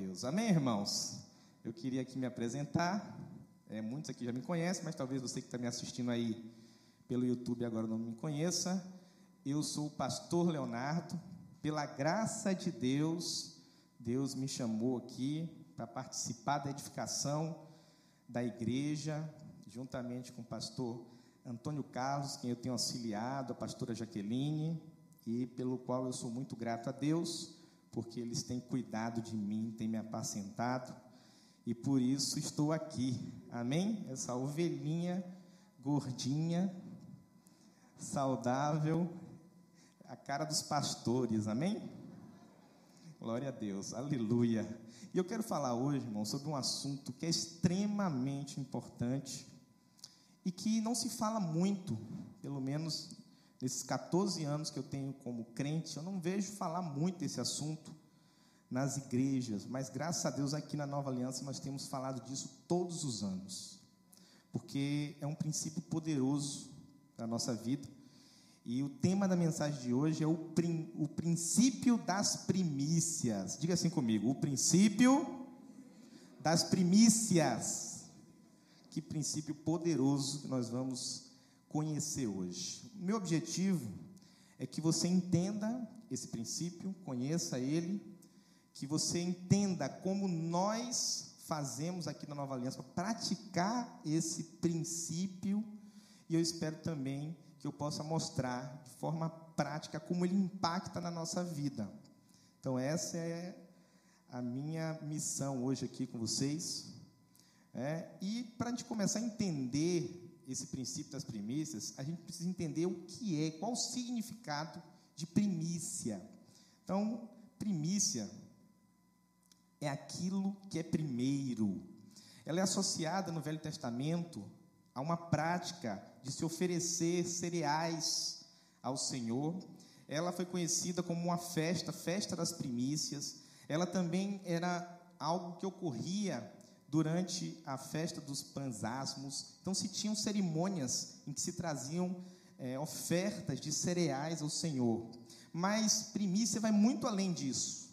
Deus. Amém, irmãos? Eu queria aqui me apresentar. É, muitos aqui já me conhecem, mas talvez você que está me assistindo aí pelo YouTube agora não me conheça. Eu sou o pastor Leonardo. Pela graça de Deus, Deus me chamou aqui para participar da edificação da igreja, juntamente com o pastor Antônio Carlos, quem eu tenho auxiliado, a pastora Jaqueline, e pelo qual eu sou muito grato a Deus, porque eles têm cuidado de mim, têm me apacentado, e por isso estou aqui. Amém? Essa ovelhinha gordinha, saudável, a cara dos pastores. Amém? Glória a Deus. Aleluia. E eu quero falar hoje, irmão, sobre um assunto que é extremamente importante e que não se fala muito, pelo menos nesses 14 anos que eu tenho como crente, eu não vejo falar muito desse assunto nas igrejas, mas graças a Deus aqui na Nova Aliança nós temos falado disso todos os anos, porque é um princípio poderoso para a nossa vida. E o tema da mensagem de hoje é o, prin, o princípio das primícias. Diga assim comigo: o princípio das primícias. Que princípio poderoso que nós vamos conhecer hoje. Meu objetivo é que você entenda esse princípio, conheça ele, que você entenda como nós fazemos aqui na Nova Aliança para praticar esse princípio, e eu espero também que eu possa mostrar de forma prática como ele impacta na nossa vida. Então, essa é a minha missão hoje aqui com vocês. É, e para a gente começar a entender esse princípio das primícias, a gente precisa entender o que é, qual o significado de primícia. Então, primícia é aquilo que é primeiro. Ela é associada no Velho Testamento a uma prática de se oferecer cereais ao Senhor. Ela foi conhecida como uma festa, festa das primícias. Ela também era algo que ocorria durante a festa dos panzasmos. Então, se tinham cerimônias em que se traziam é, ofertas de cereais ao Senhor. Mas primícia vai muito além disso.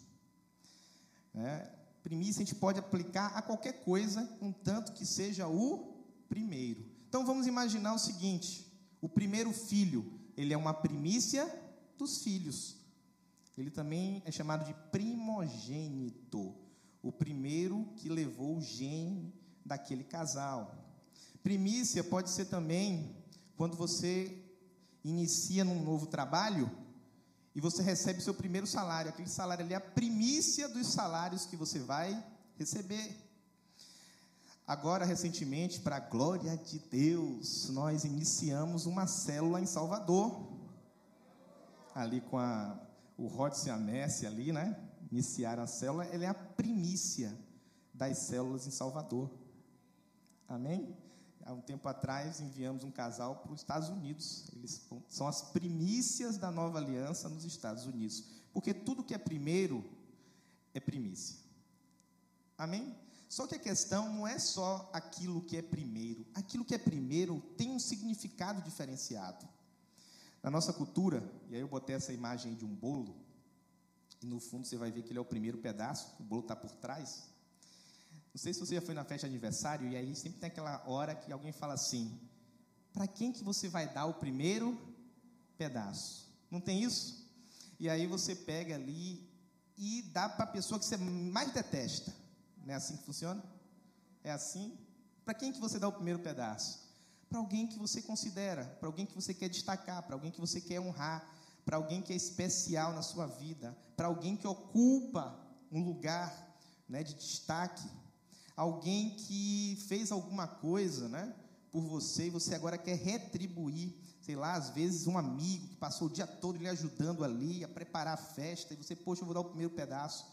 É, primícia a gente pode aplicar a qualquer coisa, contanto que seja o primeiro. Então vamos imaginar o seguinte: o primeiro filho, ele é uma primícia dos filhos. Ele também é chamado de primogênito o primeiro que levou o gene daquele casal. Primícia pode ser também quando você inicia num novo trabalho e você recebe seu primeiro salário. Aquele salário ali é a primícia dos salários que você vai receber. Agora, recentemente, para a glória de Deus, nós iniciamos uma célula em Salvador. Ali com a, o Rodson e a Messi ali, né? Iniciar a célula, ela é a primícia das células em Salvador. Amém? Há um tempo atrás enviamos um casal para os Estados Unidos. Eles são as primícias da nova aliança nos Estados Unidos. Porque tudo que é primeiro é primícia. Amém? Só que a questão não é só aquilo que é primeiro. Aquilo que é primeiro tem um significado diferenciado. Na nossa cultura, e aí eu botei essa imagem de um bolo, e no fundo você vai ver que ele é o primeiro pedaço, o bolo está por trás. Não sei se você já foi na festa de aniversário, e aí sempre tem aquela hora que alguém fala assim: para quem que você vai dar o primeiro pedaço? Não tem isso? E aí você pega ali e dá para a pessoa que você mais detesta. Não é assim que funciona? É assim? Para quem que você dá o primeiro pedaço? Para alguém que você considera, para alguém que você quer destacar, para alguém que você quer honrar, para alguém que é especial na sua vida, para alguém que ocupa um lugar né, de destaque, alguém que fez alguma coisa né, por você e você agora quer retribuir, sei lá, às vezes um amigo que passou o dia todo lhe ajudando ali a preparar a festa, e você, poxa, eu vou dar o primeiro pedaço,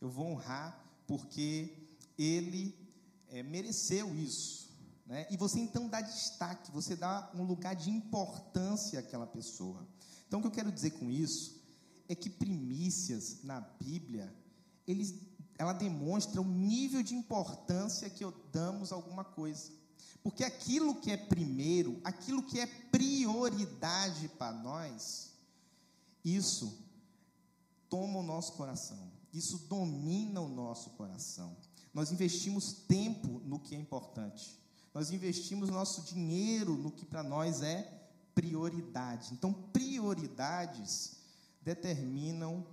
eu vou honrar, porque ele é, mereceu isso. Né? E você então dá destaque, você dá um lugar de importância àquela pessoa. Então, o que eu quero dizer com isso é que primícias na Bíblia, eles, ela demonstra o nível de importância que damos a alguma coisa. Porque aquilo que é primeiro, aquilo que é prioridade para nós, isso toma o nosso coração. isso domina o nosso coração. Nós investimos tempo no que é importante. Nós investimos nosso dinheiro no que para nós é prioridade. Então, prioridades determinam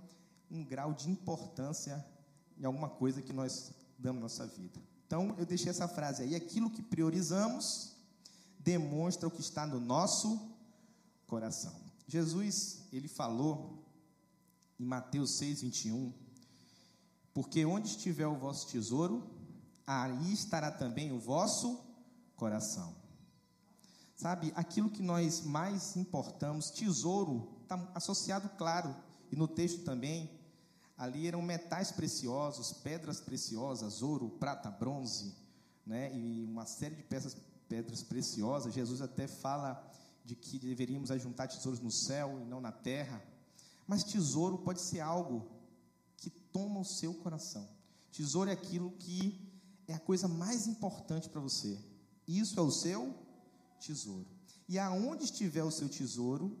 um grau de importância em alguma coisa que nós damos na nossa vida. Então, eu deixei essa frase aí: aquilo que priorizamos demonstra o que está no nosso coração. Jesus, ele falou em Mateus 6, 21, porque onde estiver o vosso tesouro, aí estará também o vosso coração. Sabe, aquilo que nós mais importamos, tesouro, está associado, claro, e no texto também, ali eram metais preciosos, pedras preciosas, ouro, prata, bronze, né, e uma série de peças, pedras preciosas. Jesus até fala de que deveríamos ajuntar tesouros no céu e não na terra. Mas tesouro pode ser algo que toma o seu coração. Tesouro é aquilo que é a coisa mais importante para você. Isso é o seu tesouro. E aonde estiver o seu tesouro,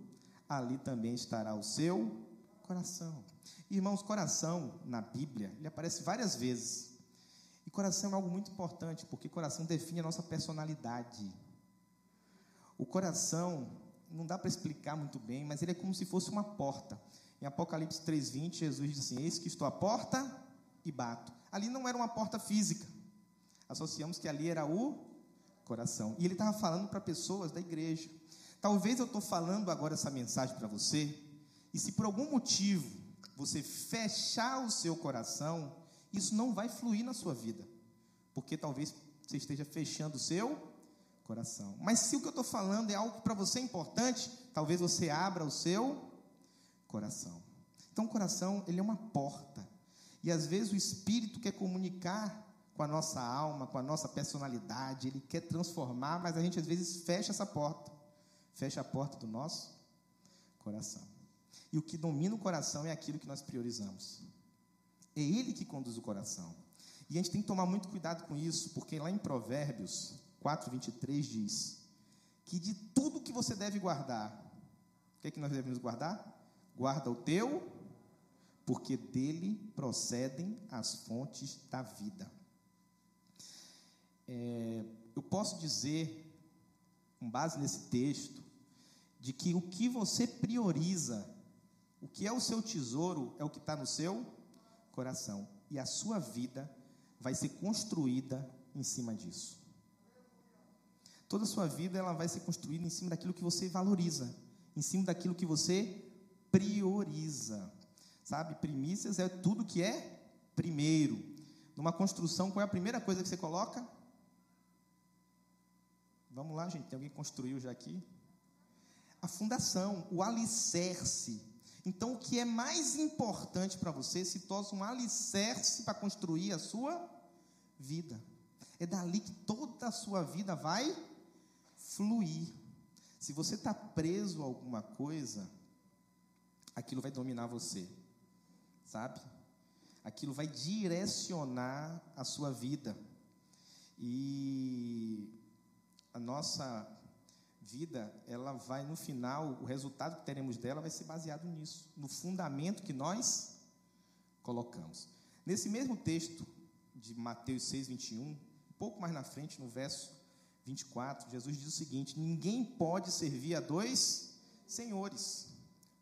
ali também estará o seu coração. Irmãos, coração na Bíblia, ele aparece várias vezes. E coração é algo muito importante, porque coração define a nossa personalidade. O coração, não dá para explicar muito bem, mas ele é como se fosse uma porta. Em Apocalipse 3:20, Jesus diz assim: Eis que estou à porta e bato. Ali não era uma porta física. Associamos que ali era o coração. E ele estava falando para pessoas da igreja. Talvez eu estou falando agora essa mensagem para você, e se por algum motivo você fechar o seu coração, isso não vai fluir na sua vida, porque talvez você esteja fechando o seu coração. Mas se o que eu estou falando é algo para você importante, talvez você abra o seu coração. Então, o coração ele é uma porta. E às vezes o Espírito quer comunicar com a nossa alma, com a nossa personalidade, ele quer transformar, mas a gente às vezes fecha essa porta, fecha a porta do nosso coração. E o que domina o coração é aquilo que nós priorizamos. É ele que conduz o coração. E a gente tem que tomar muito cuidado com isso, porque lá em Provérbios 4, 23 diz que de tudo que você deve guardar, o que é que nós devemos guardar? Guarda o teu, porque dele procedem as fontes da vida. É, eu posso dizer, com base nesse texto, de que o que você prioriza, o que é o seu tesouro, é o que está no seu coração. E a sua vida vai ser construída em cima disso. Toda a sua vida ela vai ser construída em cima daquilo que você valoriza, em cima daquilo que você prioriza. Sabe, primícias é tudo que é primeiro. Numa construção, qual é a primeira coisa que você coloca? Vamos lá, gente, tem alguém que construiu já aqui? A fundação, o alicerce. Então, o que é mais importante para você se torna um alicerce para construir a sua vida. É dali que toda a sua vida vai fluir. Se você está preso a alguma coisa, aquilo vai dominar você, sabe? Aquilo vai direcionar a sua vida. E a nossa vida, ela vai no final, o resultado que teremos dela vai ser baseado nisso, no fundamento que nós colocamos. Nesse mesmo texto de Mateus 6, 21, um pouco mais na frente, no verso 24, Jesus diz o seguinte: Ninguém pode servir a dois senhores,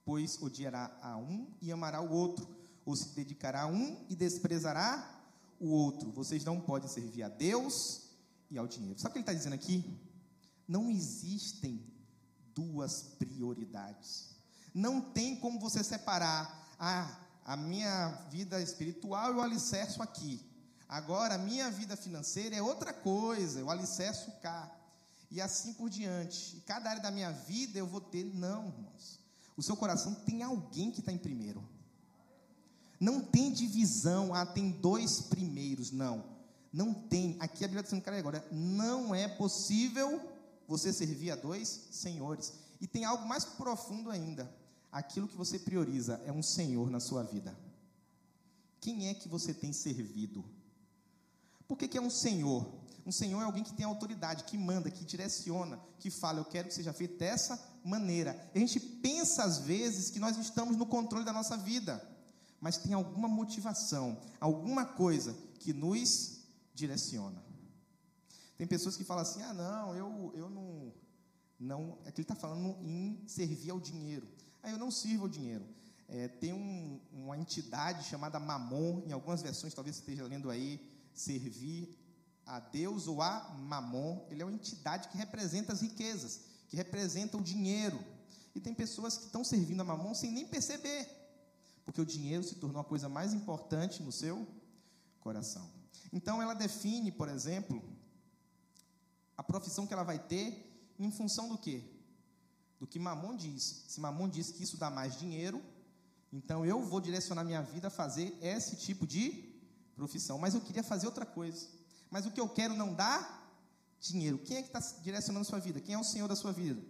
pois odiará a um e amará o outro, ou se dedicará a um e desprezará o outro. Vocês não podem servir a Deus e ao dinheiro. Sabe o que ele está dizendo aqui? Não existem duas prioridades. Não tem como você separar ah, a minha vida espiritual e o alicerço aqui. Agora, a minha vida financeira é outra coisa, eu alicerço cá. E assim por diante. E cada área da minha vida eu vou ter. Não, irmãos. O seu coração tem alguém que está em primeiro. Não tem divisão, ah, tem dois primeiros. Não. Não tem. Aqui a Bíblia está dizendo, cara, agora, não é possível você servir a dois senhores. E tem algo mais profundo ainda. Aquilo que você prioriza é um senhor na sua vida. Quem é que você tem servido? Por que, que é um senhor? Um senhor é alguém que tem autoridade, que manda, que direciona, que fala, eu quero que seja feito dessa maneira. A gente pensa às vezes que nós estamos no controle da nossa vida. mas tem alguma motivação, alguma coisa que nos direciona. Tem pessoas que falam assim: ah, não, eu, eu não. não é que ele está falando em servir ao dinheiro. Ah, eu não sirvo ao dinheiro. É, tem um, uma entidade chamada Mamon, em algumas versões, talvez você esteja lendo aí, servir a Deus ou a Mamon. Ele é uma entidade que representa as riquezas, que representa o dinheiro. E tem pessoas que estão servindo a Mamon sem nem perceber, porque o dinheiro se tornou a coisa mais importante no seu coração. Então ela define, por exemplo, a profissão que ela vai ter em função do quê? Do que Mamon diz. Se Mamon diz que isso dá mais dinheiro, então eu vou direcionar minha vida a fazer esse tipo de profissão. Mas eu queria fazer outra coisa. Mas o que eu quero não dá dinheiro. Quem é que está direcionando a sua vida? Quem é o Senhor da sua vida?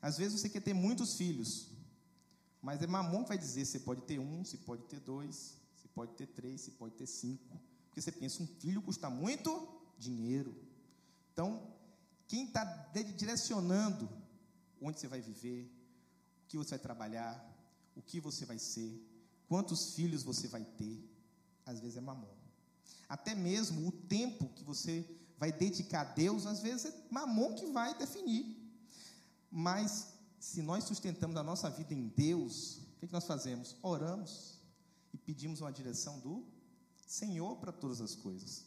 Às vezes você quer ter muitos filhos, mas é mamon que vai dizer se pode ter um, se pode ter dois, pode ter três, se pode ter cinco. Porque você pensa, um filho custa muito dinheiro. Então, quem está direcionando onde você vai viver, o que você vai trabalhar, o que você vai ser, quantos filhos você vai ter, às vezes é mamon. Até mesmo o tempo que você vai dedicar a Deus, às vezes é mamon que vai definir. Mas se nós sustentamos a nossa vida em Deus, o que, é que nós fazemos? Oramos pedimos uma direção do Senhor para todas as coisas.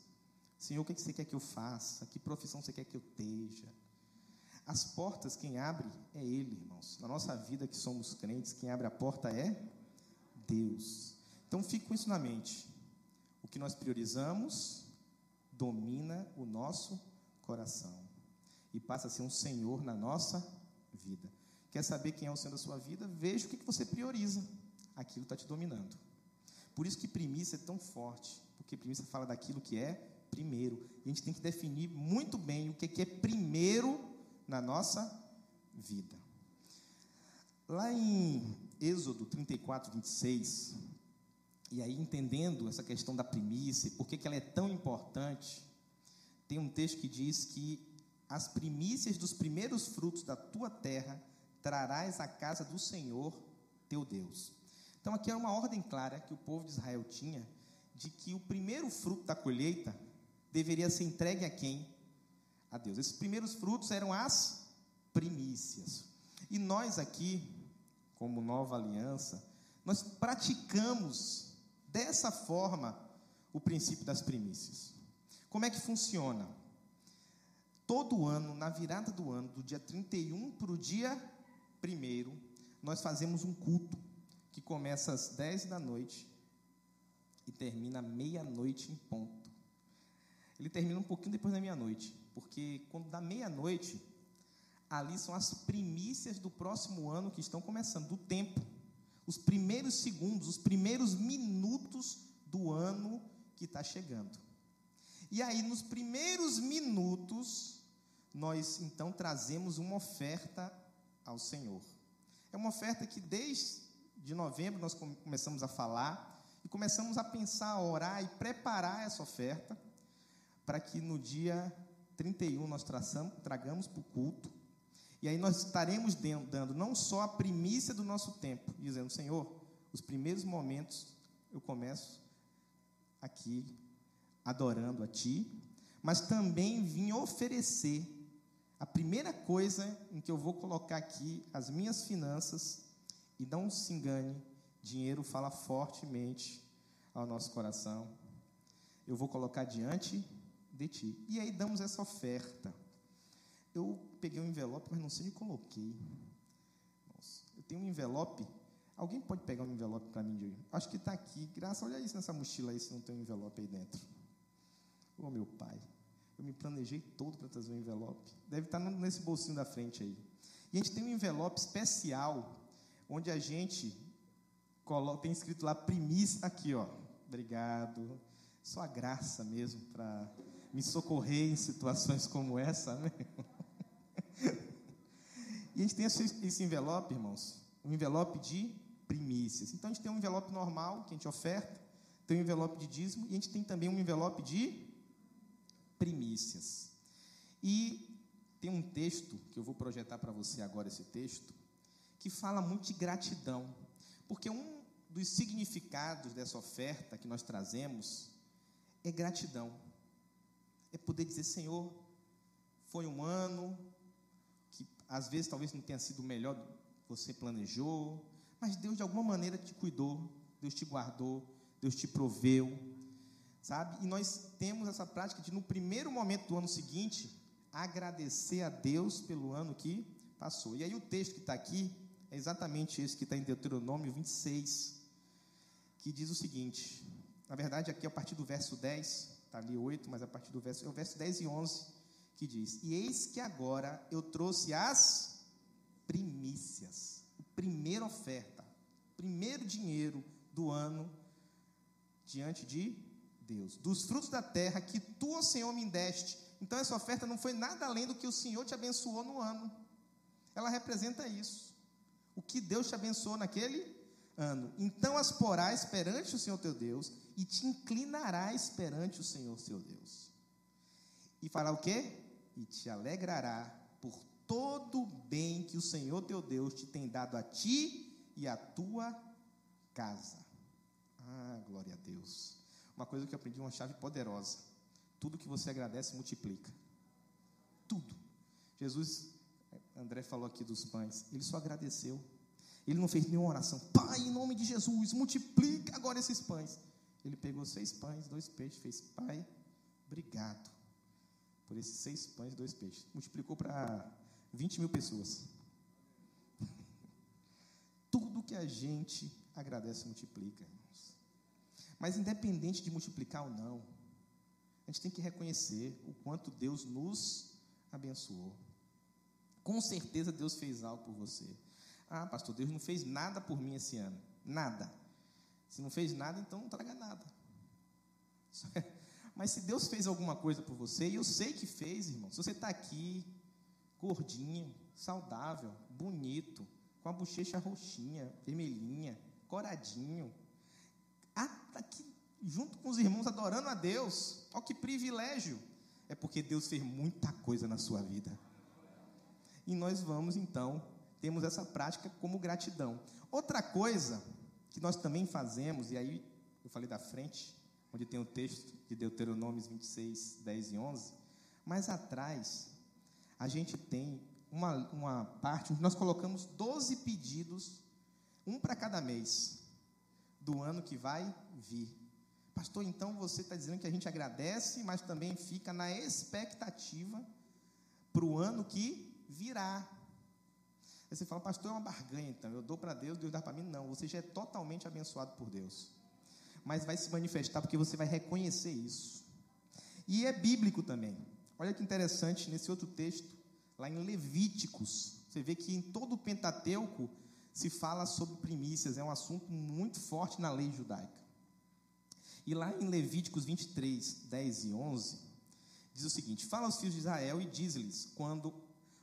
Senhor, o que, você quer que eu faça? Que profissão você quer que eu esteja? As portas, quem abre é Ele, irmãos. Na nossa vida que somos crentes, quem abre a porta é Deus. Então fique com isso na mente. O que nós priorizamos domina o nosso coração e passa a ser um Senhor na nossa vida. Quer saber quem é o Senhor da sua vida? Veja o que você prioriza. Aquilo está te dominando. Por isso que primícia é tão forte, porque primícia fala daquilo que é primeiro. E a gente tem que definir muito bem o que é primeiro na nossa vida. Lá em Êxodo 34, 26, e aí entendendo essa questão da primícia, por que ela é tão importante, tem um texto que diz que as primícias dos primeiros frutos da tua terra trarás à casa do Senhor teu Deus. Então aqui é uma ordem clara que o povo de Israel tinha de que o primeiro fruto da colheita deveria ser entregue a quem? A Deus. Esses primeiros frutos eram as primícias. E nós aqui, como nova aliança, nós praticamos dessa forma o princípio das primícias. Como é que funciona? todo ano, na virada do ano, do dia 31 para o dia 1, nós fazemos um culto que começa às 10 da noite e termina meia-noite em ponto. Ele termina um pouquinho depois da meia-noite, porque quando dá meia-noite, ali são as primícias do próximo ano que estão começando, do tempo. Os primeiros segundos, os primeiros minutos do ano que está chegando. E aí, nos primeiros minutos, nós então trazemos uma oferta ao Senhor. É uma oferta que desde de novembro nós começamos a falar e começamos a pensar, a orar e preparar essa oferta para que no dia 31 nós traçamos, tragamos para o culto. E aí nós estaremos dando não só a primícia do nosso tempo, dizendo, Senhor, os primeiros momentos eu começo aqui adorando a Ti, mas também vim oferecer a primeira coisa em que eu vou colocar aqui as minhas finanças, e não se engane, dinheiro fala fortemente ao nosso coração. Eu vou colocar diante de ti. E aí damos essa oferta. Eu peguei um envelope, mas não sei onde coloquei. Nossa, eu tenho um envelope. Alguém pode pegar um envelope para mim? Acho que está aqui. Graças, olha isso nessa mochila aí, se não tem um envelope aí dentro. Ô meu pai. Eu me planejei todo para trazer um envelope. Deve estar tá nesse bolsinho da frente aí. E a gente tem um envelope especial, onde a gente coloca, tem escrito lá primícia, aqui ó, obrigado, só a graça mesmo para me socorrer em situações como essa, né? E a gente tem esse, envelope, irmãos, um envelope de primícias. Então a gente tem um envelope normal que a gente oferta, tem um envelope de dízimo e a gente tem também um envelope de primícias. E tem um texto que eu vou projetar para você agora esse texto, que fala muito de gratidão. Porque um dos significados dessa oferta que nós trazemos é gratidão. É poder dizer, Senhor, foi um ano que às vezes talvez não tenha sido o melhor que você planejou, mas Deus de alguma maneira te cuidou, Deus te guardou, Deus te proveu, sabe? E nós temos essa prática de no primeiro momento do ano seguinte agradecer a Deus pelo ano que passou. E aí o texto que está aqui é exatamente esse que está em Deuteronômio 26, que diz o seguinte: na verdade, aqui a partir do verso 10, está ali 8, mas a partir do verso, é o verso 10 e 11, que diz: E eis que agora eu trouxe as primícias, a primeira oferta, o primeiro dinheiro do ano diante de Deus, dos frutos da terra que tu, ó Senhor, me deste. Então, essa oferta não foi nada além do que o Senhor te abençoou no ano. Ela representa isso. O que Deus te abençoou naquele ano. Então as porás perante o Senhor teu Deus e te inclinarás perante o Senhor teu Deus. E fará o quê? E te alegrará por todo o bem que o Senhor teu Deus te tem dado a ti e à tua casa. Ah, glória a Deus. Uma coisa que eu aprendi, uma chave poderosa. Tudo que você agradece, multiplica. Tudo. Jesus, André falou aqui dos pães, ele só agradeceu. Ele não fez nenhuma oração. Pai, em nome de Jesus, multiplica agora esses pães. Ele pegou seis pães, dois peixes, fez, Pai, obrigado por esses seis pães e dois peixes. Multiplicou para 20 mil pessoas. Tudo que a gente agradece, multiplica, irmãos. Mas independente de multiplicar ou não, a gente tem que reconhecer o quanto Deus nos abençoou. Com certeza Deus fez algo por você. Ah, pastor, Deus não fez nada por mim esse ano. Nada. Se não fez nada, então não traga nada. Mas se Deus fez alguma coisa por você, e eu sei que fez, irmão, se você está aqui, gordinho, saudável, bonito, com a bochecha roxinha, vermelhinha, coradinho, aqui junto com os irmãos adorando a Deus, olha que privilégio! É porque Deus fez muita coisa na sua vida. E nós vamos então temos essa prática como gratidão. Outra coisa que nós também fazemos, e aí eu falei da frente, onde tem o texto de Deuteronômio 26, 10 e 11, mas atrás a gente tem uma, uma parte onde nós colocamos 12 pedidos, um para cada mês, do ano que vai vir. Pastor, então você está dizendo que a gente agradece, mas também fica na expectativa para o ano que virá. Aí você fala, pastor, é uma barganha, então. Eu dou para Deus, Deus dá para mim. Não, você já é totalmente abençoado por Deus. Mas vai se manifestar porque você vai reconhecer isso. E é bíblico também. Olha que interessante nesse outro texto, lá em Levíticos. Você vê que em todo o Pentateuco se fala sobre primícias, é um assunto muito forte na lei judaica. E lá em Levíticos 23, 10 e 11, diz o seguinte: Fala aos filhos de Israel e diz-lhes: Quando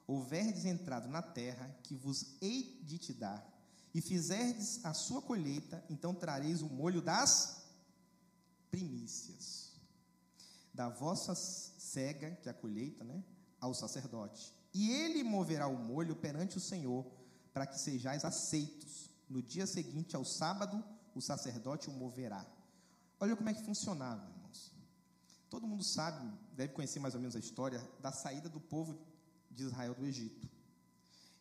houverdes entrado na terra que vos hei de te dar, e fizerdes a sua colheita, então trareis o molho das primícias da vossa cega, que é a colheita, né, ao sacerdote. E ele moverá o molho perante o Senhor, para que sejais aceitos. No dia seguinte ao sábado, o sacerdote o moverá. Olha como é que funcionava, irmãos. Todo mundo sabe, deve conhecer mais ou menos a história da saída do povo de Israel do Egito.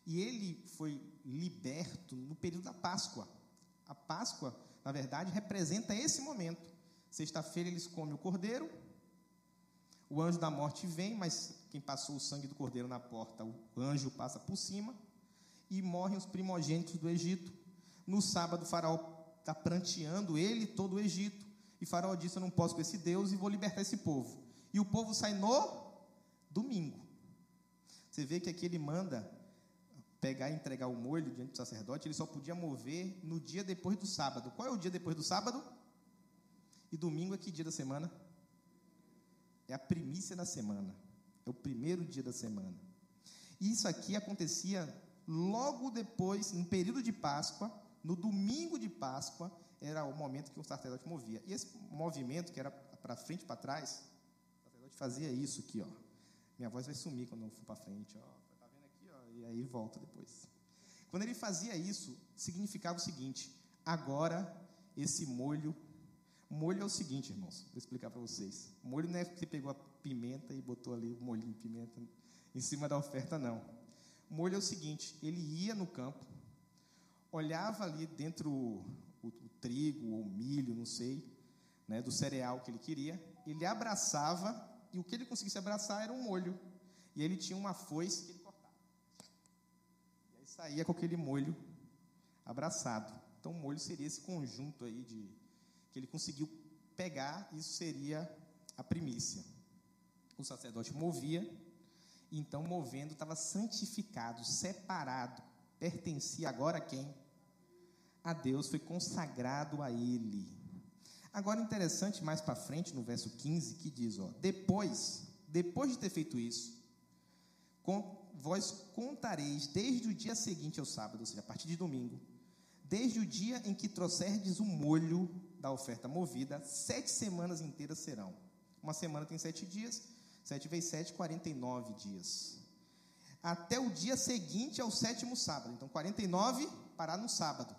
E ele foi liberto no período da Páscoa. A Páscoa, na verdade, representa esse momento. Sexta-feira eles comem o cordeiro, o anjo da morte vem, mas quem passou o sangue do cordeiro na porta, o anjo passa por cima, e morrem os primogênitos do Egito. No sábado, o faraó está pranteando ele todo o Egito, e faraó disse: Eu não posso com esse Deus e vou libertar esse povo. E o povo sai no domingo. Você vê que aqui ele manda pegar e entregar o molho diante do sacerdote, ele só podia mover no dia depois do sábado. Qual é o dia depois do sábado? E domingo é que dia da semana? É a primícia da semana. É o primeiro dia da semana. E isso aqui acontecia logo depois, no período de Páscoa, no domingo de Páscoa, era o momento que o sacerdote movia. E esse movimento, que era para frente e para trás, o sacerdote fazia isso aqui, ó. Minha voz vai sumir quando eu for para frente, ó. Tá vendo aqui, ó? E aí volta depois. Quando ele fazia isso, significava o seguinte: agora esse molho. Molho é o seguinte, irmãos, vou explicar para vocês. Molho não é que você pegou a pimenta e botou ali o molhinho de pimenta em cima da oferta, não. Molho é o seguinte: ele ia no campo, olhava ali dentro o, o, o trigo ou milho, não sei, né, do cereal que ele queria, ele abraçava e o que ele conseguisse abraçar era um molho. E ele tinha uma foice que ele cortava. E aí saía com aquele molho abraçado. Então, o molho seria esse conjunto aí de que ele conseguiu pegar, isso seria a primícia. O sacerdote movia, então movendo estava santificado, separado, pertencia agora a quem? A Deus, foi consagrado a ele. Agora interessante mais para frente no verso 15 que diz, ó, depois, depois de ter feito isso, com, vós contareis desde o dia seguinte ao sábado, ou seja, a partir de domingo, desde o dia em que trouxerdes o molho da oferta movida, sete semanas inteiras serão. Uma semana tem sete dias, sete vezes sete, quarenta e nove dias. Até o dia seguinte ao sétimo sábado. Então, 49 parar no sábado.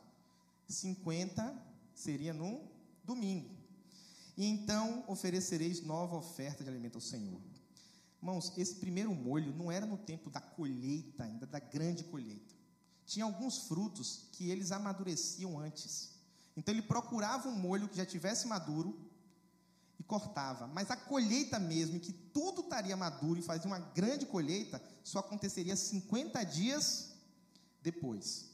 50 seria no domingo. E então oferecereis nova oferta de alimento ao Senhor. Irmãos, esse primeiro molho não era no tempo da colheita, ainda da grande colheita. Tinha alguns frutos que eles amadureciam antes. Então ele procurava um molho que já tivesse maduro e cortava. Mas a colheita mesmo, que tudo estaria maduro e fazia uma grande colheita, só aconteceria 50 dias depois.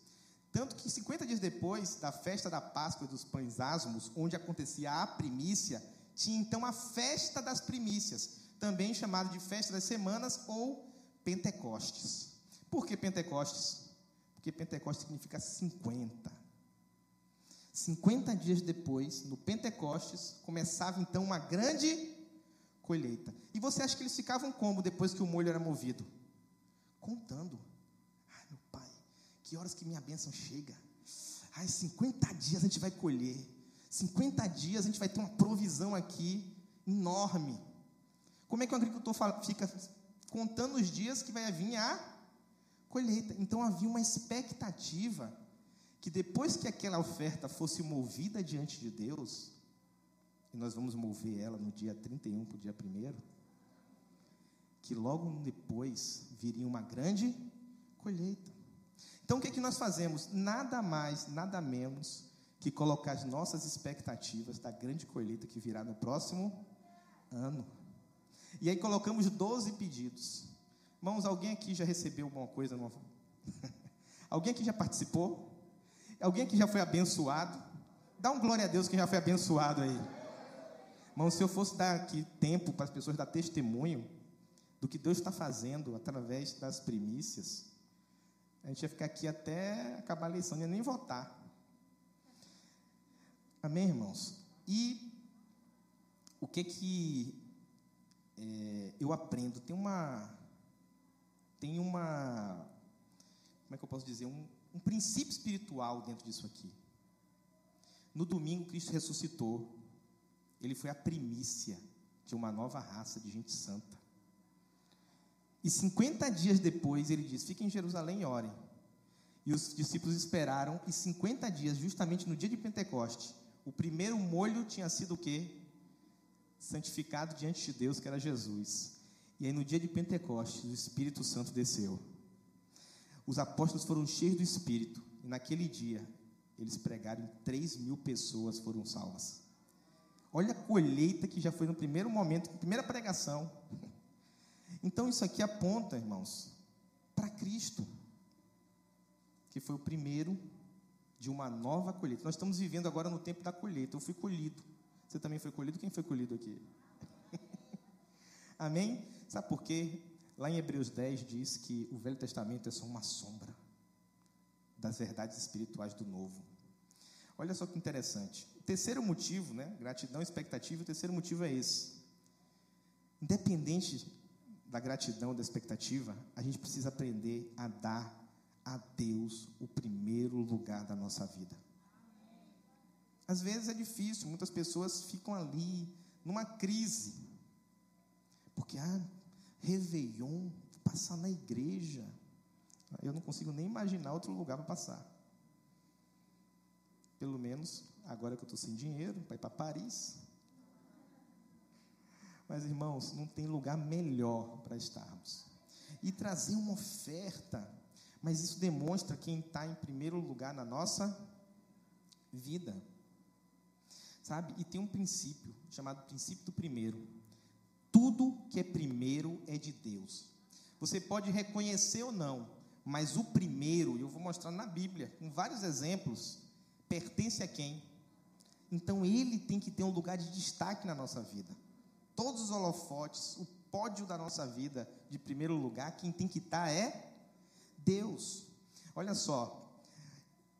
Tanto que 50 dias depois da festa da Páscoa dos Pães Asmos, onde acontecia a primícia, tinha então a festa das primícias, também chamada de festa das semanas ou Pentecostes. Por que Pentecostes? Porque Pentecostes significa 50. 50 dias depois, no Pentecostes, começava então uma grande colheita. E você acha que eles ficavam como depois que o molho era movido? Contando. Que horas que minha bênção chega? Ai, 50 dias a gente vai colher. 50 dias a gente vai ter uma provisão aqui enorme. Como é que o agricultor fica contando os dias que vai vir a colheita? Então havia uma expectativa que depois que aquela oferta fosse movida diante de Deus, e nós vamos mover ela no dia 31 para o dia 1, que logo depois viria uma grande colheita. Então o que, é que nós fazemos? Nada mais, nada menos que colocar as nossas expectativas da grande colheita que virá no próximo ano. E aí colocamos 12 pedidos. Irmãos, alguém aqui já recebeu alguma coisa? Numa... alguém aqui já participou? Alguém aqui já foi abençoado? Dá um glória a Deus que já foi abençoado aí. Irmão, se eu fosse dar aqui tempo para as pessoas dar testemunho do que Deus está fazendo através das primícias, a gente ia ficar aqui até acabar a eleição, ia nem votar. Amém, irmãos? E o que que é, eu aprendo? Tem uma, tem uma, como é que eu posso dizer? Um, um princípio espiritual dentro disso aqui. No domingo, Cristo ressuscitou. Ele foi a primícia de uma nova raça de gente santa. E 50 dias depois ele diz: Fiquem em Jerusalém e orem. E os discípulos esperaram, e 50 dias, justamente no dia de Pentecoste, o primeiro molho tinha sido o quê? Santificado diante de Deus, que era Jesus. E aí no dia de Pentecoste, o Espírito Santo desceu. Os apóstolos foram cheios do Espírito, e naquele dia, eles pregaram e 3 mil pessoas foram salvas. Olha a colheita que já foi no primeiro momento, primeira pregação. Então isso aqui aponta, irmãos, para Cristo, que foi o primeiro de uma nova colheita. Nós estamos vivendo agora no tempo da colheita. Eu fui colhido. Você também foi colhido? Quem foi colhido aqui? Amém? Sabe por quê? Lá em Hebreus 10 diz que o Velho Testamento é só uma sombra das verdades espirituais do Novo. Olha só que interessante. O terceiro motivo, né? Gratidão, expectativa. O terceiro motivo é esse. Independente da gratidão, da expectativa, a gente precisa aprender a dar a Deus o primeiro lugar da nossa vida. Às vezes é difícil, muitas pessoas ficam ali numa crise. Porque, ah, Réveillon, passar na igreja. Eu não consigo nem imaginar outro lugar para passar. Pelo menos agora que eu estou sem dinheiro para ir para Paris. Mas, irmãos, não tem lugar melhor para estarmos. E trazer uma oferta, mas isso demonstra quem está em primeiro lugar na nossa vida. Sabe? E tem um princípio chamado princípio do primeiro. Tudo que é primeiro é de Deus. Você pode reconhecer ou não, mas o primeiro, eu vou mostrar na Bíblia, com vários exemplos, pertence a quem? Então ele tem que ter um lugar de destaque na nossa vida. Todos os holofotes, o pódio da nossa vida, de primeiro lugar, quem tem que estar é Deus. Olha só,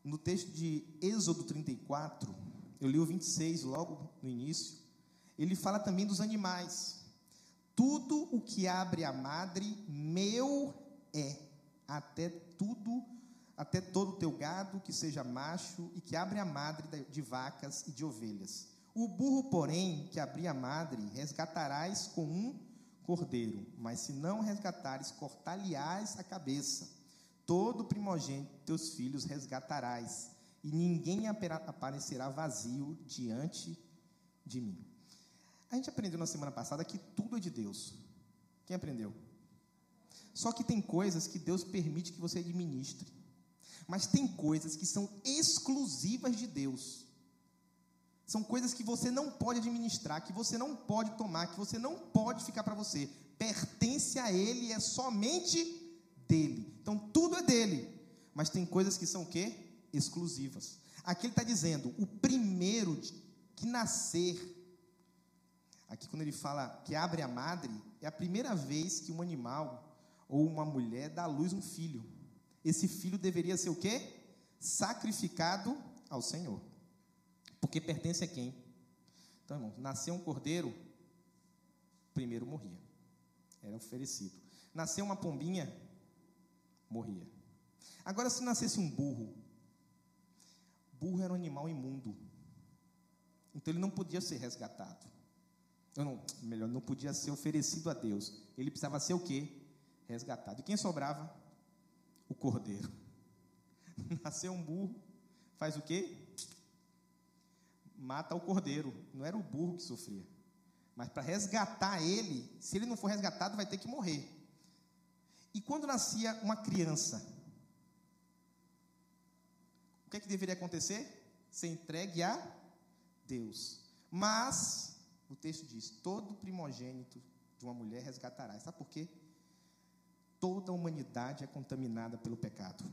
no texto de Êxodo 34, eu li o 26 logo no início, ele fala também dos animais. Tudo o que abre a madre, meu é, até tudo, até todo o teu gado que seja macho e que abre a madre de vacas e de ovelhas. O burro, porém, que abrir a madre, resgatarás com um cordeiro, mas se não resgatares, cortar-lhe-ás a cabeça. Todo primogênito teus filhos resgatarás, e ninguém aparecerá vazio diante de mim. A gente aprendeu na semana passada que tudo é de Deus. Quem aprendeu? Só que tem coisas que Deus permite que você administre. Mas tem coisas que são exclusivas de Deus. São coisas que você não pode administrar, que você não pode tomar, que você não pode ficar para você. Pertence a Ele, é somente dele. Então tudo é dele. Mas tem coisas que são o quê? Exclusivas. Aqui ele está dizendo: o primeiro que nascer Aqui, quando ele fala que abre a madre, é a primeira vez que um animal ou uma mulher dá à luz um filho. Esse filho deveria ser o quê? Sacrificado ao Senhor. Porque pertence a quem? Então, irmão, nasceu um cordeiro, primeiro morria. Era oferecido. Nasceu uma pombinha, morria. Agora, se nascesse um burro, burro era um animal imundo. Então ele não podia ser resgatado. Não, melhor, não podia ser oferecido a Deus. Ele precisava ser o quê? Resgatado. E quem sobrava? O cordeiro. Nasceu um burro, faz o quê? Mata o cordeiro. Não era o burro que sofria. Mas para resgatar ele, se ele não for resgatado, vai ter que morrer. E quando nascia uma criança, o que, é que deveria acontecer? Ser entregue a Deus. Mas o texto diz: todo primogênito de uma mulher resgatará. Sabe por quê? Toda a humanidade é contaminada pelo pecado.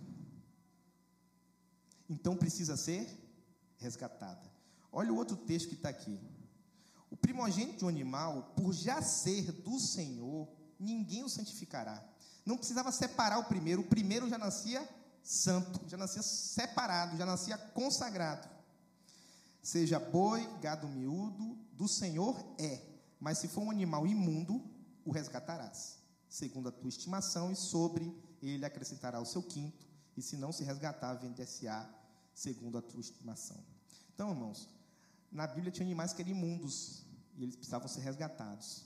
Então precisa ser resgatada. Olha o outro texto que está aqui. O primogênito de um animal, por já ser do Senhor, ninguém o santificará. Não precisava separar o primeiro, o primeiro já nascia santo, já nascia separado, já nascia consagrado. Seja boi, gado miúdo, do Senhor é, mas se for um animal imundo, o resgatarás, segundo a tua estimação, e sobre ele acrescentará o seu quinto, e se não se resgatar, vender-se-á, segundo a tua estimação. Então, irmãos, na Bíblia tinha animais que eram imundos, e eles precisavam ser resgatados.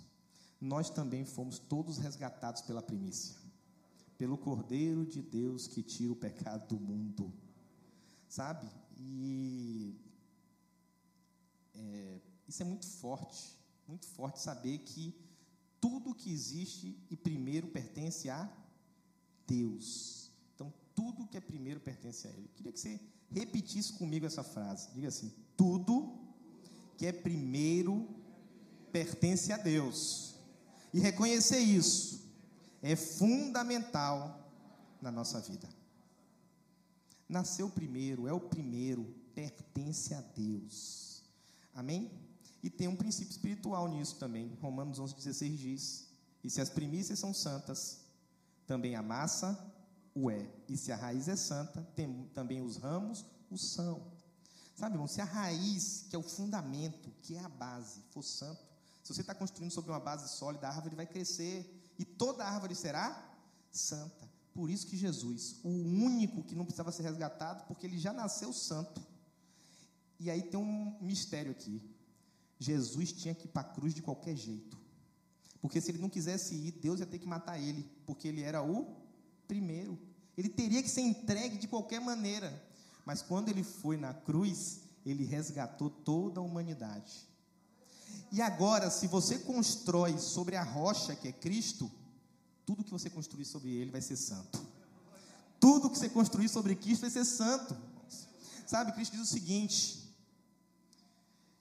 Nós também fomos todos resgatados pela primícia, pelo Cordeiro de Deus que tira o pecado do mundo, sabe? E é, isso é muito forte, muito forte saber que tudo que existe e primeiro pertence a Deus. Então, tudo que é primeiro pertence a Ele. Eu queria que você repetisse comigo essa frase. Diga assim: tudo que é primeiro pertence a Deus. E reconhecer isso é fundamental na nossa vida. Nasceu primeiro, é o primeiro, pertence a Deus. Amém? E tem um princípio espiritual nisso também. Romanos 11,16 diz: E se as primícias são santas, também a massa o é. E se a raiz é santa, tem, também os ramos o são. Sabe, irmão, se a raiz, que é o fundamento, que é a base, for santo, se você está construindo sobre uma base sólida, a árvore vai crescer e toda árvore será santa. Por isso que Jesus, o único que não precisava ser resgatado, porque ele já nasceu santo. E aí tem um mistério aqui. Jesus tinha que ir para a cruz de qualquer jeito. Porque se ele não quisesse ir, Deus ia ter que matar ele, porque ele era o primeiro. Ele teria que ser entregue de qualquer maneira. Mas quando ele foi na cruz, ele resgatou toda a humanidade. E agora, se você constrói sobre a rocha que é Cristo, tudo que você construir sobre ele vai ser santo. Tudo que você construir sobre Cristo vai ser santo. Sabe, Cristo diz o seguinte: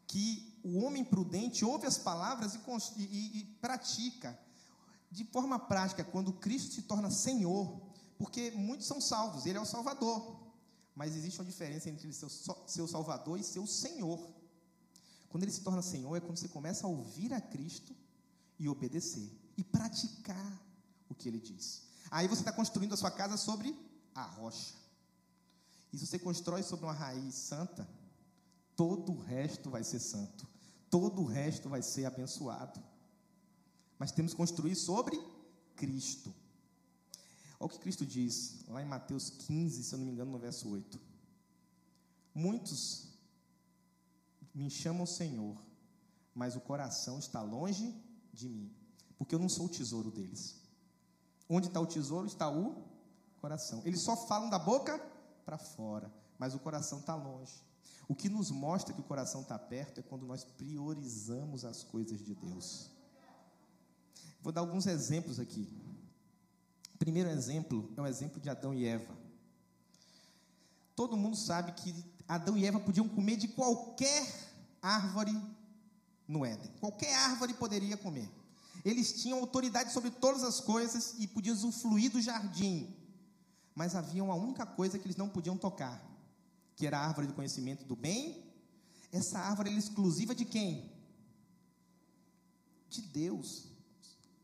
que o homem prudente ouve as palavras e, e, e pratica de forma prática quando Cristo se torna Senhor, porque muitos são salvos, Ele é o Salvador, mas existe uma diferença entre seu, seu Salvador e seu Senhor. Quando Ele se torna Senhor é quando você começa a ouvir a Cristo e obedecer e praticar o que Ele diz. Aí você está construindo a sua casa sobre a rocha. E se você constrói sobre uma raiz santa, todo o resto vai ser santo, todo o resto vai ser abençoado. Mas temos que construir sobre Cristo. Olha o que Cristo diz lá em Mateus 15, se eu não me engano, no verso 8. Muitos me chamam Senhor, mas o coração está longe de mim, porque eu não sou o tesouro deles. Onde está o tesouro está o coração. Eles só falam da boca para fora, mas o coração está longe. O que nos mostra que o coração está perto é quando nós priorizamos as coisas de Deus. Vou dar alguns exemplos aqui. Primeiro exemplo é o exemplo de Adão e Eva. Todo mundo sabe que Adão e Eva podiam comer de qualquer árvore no Éden. Qualquer árvore poderia comer. Eles tinham autoridade sobre todas as coisas e podiam usufruir do jardim. Mas havia uma única coisa que eles não podiam tocar, que era a árvore do conhecimento do bem. Essa árvore era exclusiva de quem? De Deus.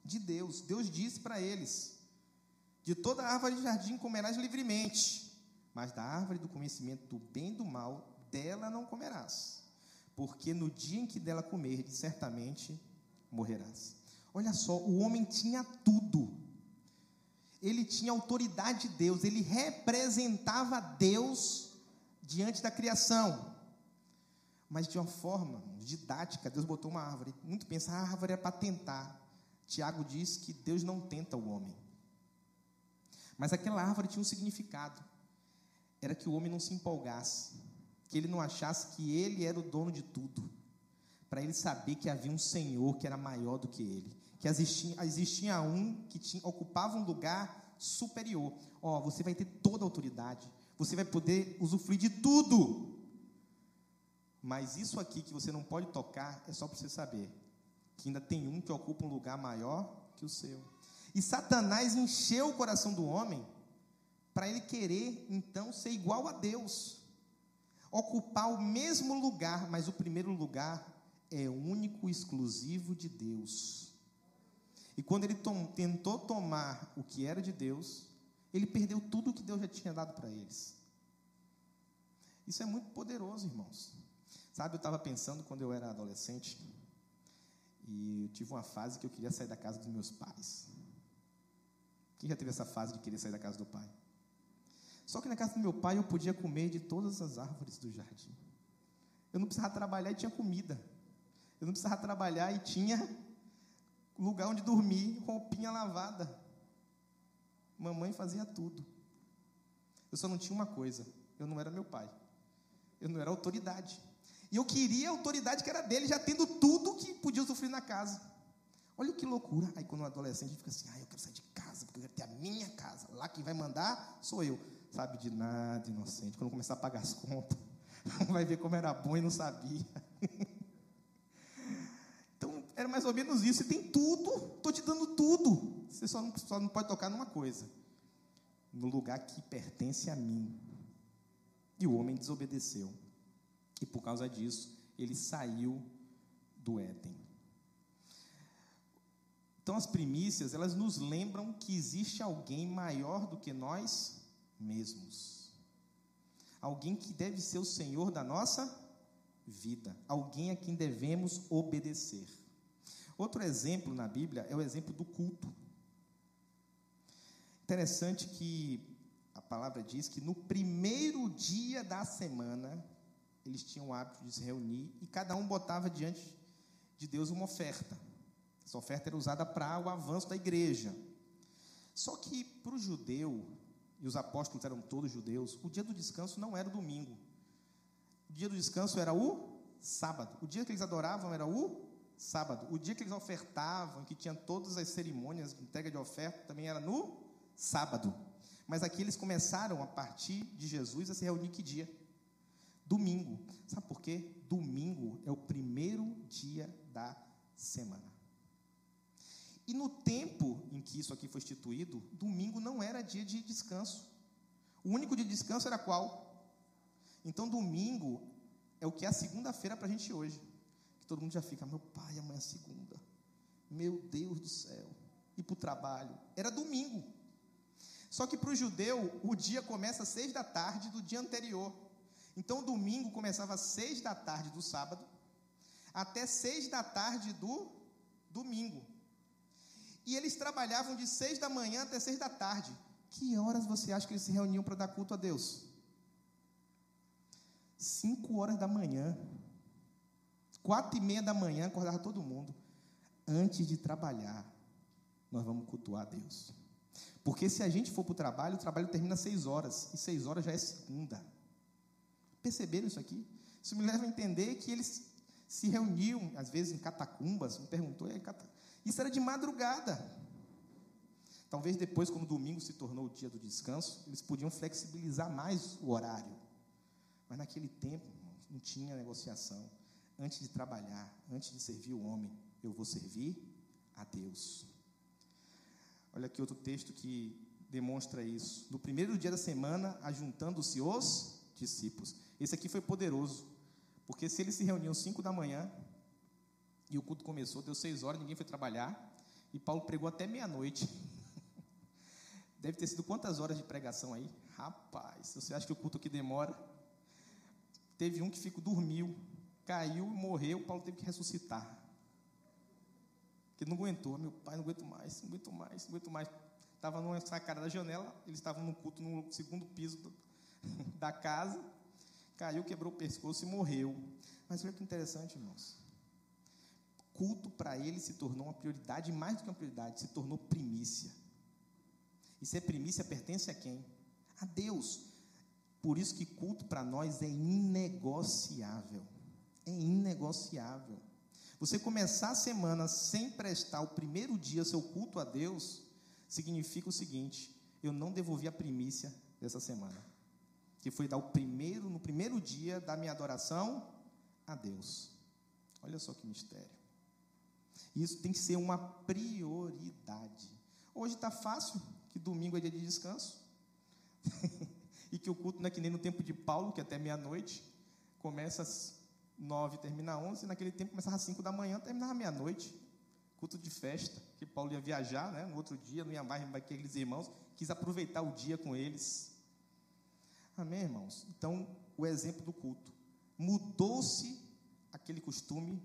De Deus. Deus disse para eles: De toda árvore de jardim comerás livremente, mas da árvore do conhecimento do bem e do mal, dela não comerás, porque no dia em que dela comerdes, certamente morrerás. Olha só, o homem tinha tudo. Ele tinha autoridade de Deus, ele representava Deus diante da criação. Mas de uma forma didática, Deus botou uma árvore. Muito pensa, a árvore é para tentar. Tiago diz que Deus não tenta o homem. Mas aquela árvore tinha um significado. Era que o homem não se empolgasse, que ele não achasse que ele era o dono de tudo. Para ele saber que havia um Senhor que era maior do que ele que existia, existia um que tinha, ocupava um lugar superior. Ó, oh, você vai ter toda a autoridade, você vai poder usufruir de tudo. Mas isso aqui que você não pode tocar é só para você saber que ainda tem um que ocupa um lugar maior que o seu. E Satanás encheu o coração do homem para ele querer então ser igual a Deus, ocupar o mesmo lugar, mas o primeiro lugar é único, exclusivo de Deus. E quando ele tom, tentou tomar o que era de Deus, ele perdeu tudo o que Deus já tinha dado para eles. Isso é muito poderoso, irmãos. Sabe, eu estava pensando quando eu era adolescente, e eu tive uma fase que eu queria sair da casa dos meus pais. Quem já teve essa fase de querer sair da casa do pai? Só que na casa do meu pai eu podia comer de todas as árvores do jardim. Eu não precisava trabalhar e tinha comida. Eu não precisava trabalhar e tinha lugar onde dormir, roupinha lavada. Mamãe fazia tudo. Eu só não tinha uma coisa: eu não era meu pai. Eu não era autoridade. E eu queria a autoridade que era dele, já tendo tudo que podia sofrer na casa. Olha que loucura. Aí quando um adolescente fica assim, ah, eu quero sair de casa, porque eu quero ter a minha casa. Lá quem vai mandar sou eu. Sabe de nada, inocente. Quando começar a pagar as contas, vai ver como era bom e não sabia. Era mais ou menos isso. Você tem tudo, estou te dando tudo. Você só não, só não pode tocar numa coisa: no lugar que pertence a mim. E o homem desobedeceu. E por causa disso, ele saiu do Éden. Então, as primícias, elas nos lembram que existe alguém maior do que nós mesmos. Alguém que deve ser o Senhor da nossa vida. Alguém a quem devemos obedecer. Outro exemplo na Bíblia é o exemplo do culto. Interessante que a palavra diz que no primeiro dia da semana, eles tinham o hábito de se reunir e cada um botava diante de Deus uma oferta. Essa oferta era usada para o avanço da igreja. Só que para o judeu, e os apóstolos eram todos judeus, o dia do descanso não era o domingo. O dia do descanso era o sábado. O dia que eles adoravam era o sábado. O dia que eles ofertavam, que tinha todas as cerimônias de entrega de oferta, também era no sábado. Mas aqui eles começaram, a partir de Jesus, a se reunir que dia? Domingo. Sabe por quê? Domingo é o primeiro dia da semana. E no tempo em que isso aqui foi instituído, domingo não era dia de descanso. O único dia de descanso era qual? Então, domingo é o que é a segunda-feira para a gente hoje. Que todo mundo já fica, meu pai, amanhã é segunda. Meu Deus do céu. E para o trabalho. Era domingo. Só que para o judeu, o dia começa às seis da tarde do dia anterior. Então, domingo começava às seis da tarde do sábado, até seis da tarde do domingo. E eles trabalhavam de seis da manhã até seis da tarde. Que horas você acha que eles se reuniam para dar culto a Deus? Cinco horas da manhã. Quatro e meia da manhã, acordava todo mundo. Antes de trabalhar, nós vamos cultuar a Deus. Porque se a gente for para o trabalho, o trabalho termina às seis horas. E seis horas já é segunda. Perceberam isso aqui? Isso me leva a entender que eles se reuniam, às vezes, em catacumbas. Me perguntou, é isso era de madrugada. Talvez depois, quando domingo se tornou o dia do descanso, eles podiam flexibilizar mais o horário. Mas naquele tempo, não tinha negociação. Antes de trabalhar, antes de servir o homem, eu vou servir a Deus. Olha aqui outro texto que demonstra isso. No primeiro dia da semana, ajuntando-se os discípulos. Esse aqui foi poderoso, porque se eles se reuniam cinco da manhã e o culto começou, deu seis horas, ninguém foi trabalhar, e Paulo pregou até meia-noite. Deve ter sido quantas horas de pregação aí? Rapaz, você acha que o culto aqui demora? Teve um que ficou, dormiu, caiu, morreu, Paulo teve que ressuscitar. Porque não aguentou, meu pai, não aguento mais, não aguento mais, não aguento mais. Estava numa sacada da janela, eles estavam no culto no segundo piso do, da casa, caiu, quebrou o pescoço e morreu. Mas olha que interessante, irmãos. Culto para ele se tornou uma prioridade, mais do que uma prioridade, se tornou primícia. E se é primícia, pertence a quem? A Deus. Por isso que culto para nós é inegociável. É inegociável. Você começar a semana sem prestar o primeiro dia seu culto a Deus, significa o seguinte: eu não devolvi a primícia dessa semana que foi dar o primeiro, no primeiro dia da minha adoração a Deus. Olha só que mistério. Isso tem que ser uma prioridade. Hoje está fácil, que domingo é dia de descanso. e que o culto não é que nem no tempo de Paulo, que é até meia-noite, começa às nove, termina às onze, e naquele tempo começava às cinco da manhã, terminava meia-noite. Culto de festa, que Paulo ia viajar, né, no outro dia, não ia mais com aqueles irmãos, quis aproveitar o dia com eles. Amém, irmãos? Então, o exemplo do culto. Mudou-se aquele costume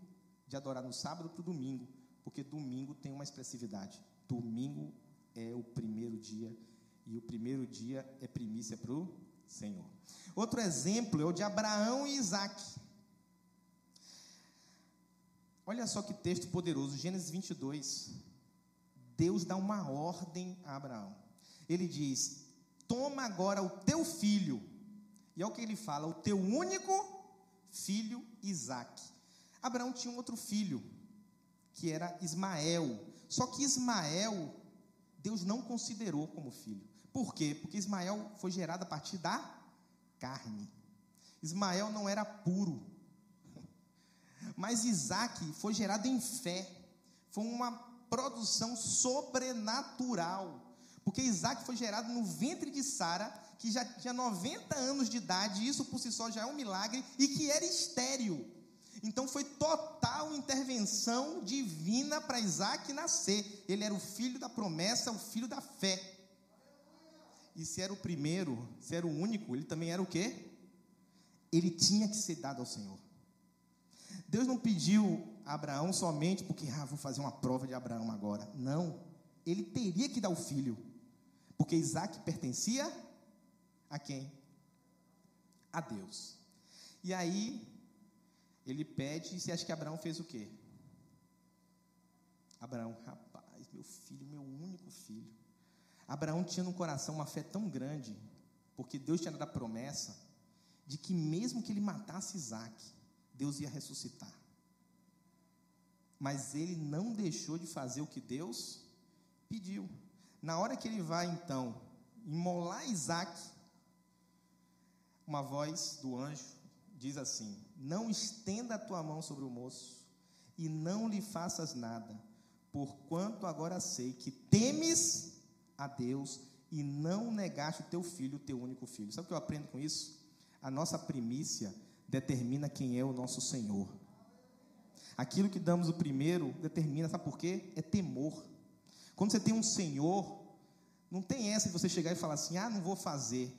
de adorar no sábado para o domingo, porque domingo tem uma expressividade. Domingo é o primeiro dia, e o primeiro dia é primícia para o Senhor. Outro exemplo é o de Abraão e Isaac. Olha só que texto poderoso, Gênesis 22. Deus dá uma ordem a Abraão. Ele diz: toma agora o teu filho. E é o que ele fala, o teu único filho Isaac. Abraão tinha um outro filho, que era Ismael. Só que Ismael, Deus não considerou como filho. Por quê? Porque Ismael foi gerado a partir da carne. Ismael não era puro. Mas Isaac foi gerado em fé. Foi uma produção sobrenatural. Porque Isaac foi gerado no ventre de Sara, que já tinha 90 anos de idade, isso por si só já é um milagre, e que era estéril. Então foi total intervenção divina para Isaac nascer. Ele era o filho da promessa, o filho da fé. E se era o primeiro, se era o único, ele também era o quê? Ele tinha que ser dado ao Senhor. Deus não pediu a Abraão somente porque, ah, vou fazer uma prova de Abraão agora. Não. Ele teria que dar o filho. Porque Isaac pertencia a quem? A Deus. E aí, ele pede, e você acha que Abraão fez o quê? Abraão, rapaz, meu filho, meu único filho. Abraão tinha no coração uma fé tão grande, porque Deus tinha dado a promessa de que mesmo que ele matasse Isaac, Deus ia ressuscitar. Mas ele não deixou de fazer o que Deus pediu. Na hora que ele vai então imolar Isaac, uma voz do anjo diz assim: Não estenda a tua mão sobre o moço e não lhe faças nada, porquanto agora sei que temes a Deus e não negaste o teu filho, o teu único filho. Sabe o que eu aprendo com isso? A nossa primícia determina quem é o nosso Senhor. Aquilo que damos o primeiro determina, sabe por quê? É temor. Quando você tem um Senhor, não tem essa de você chegar e falar assim: ah, não vou fazer.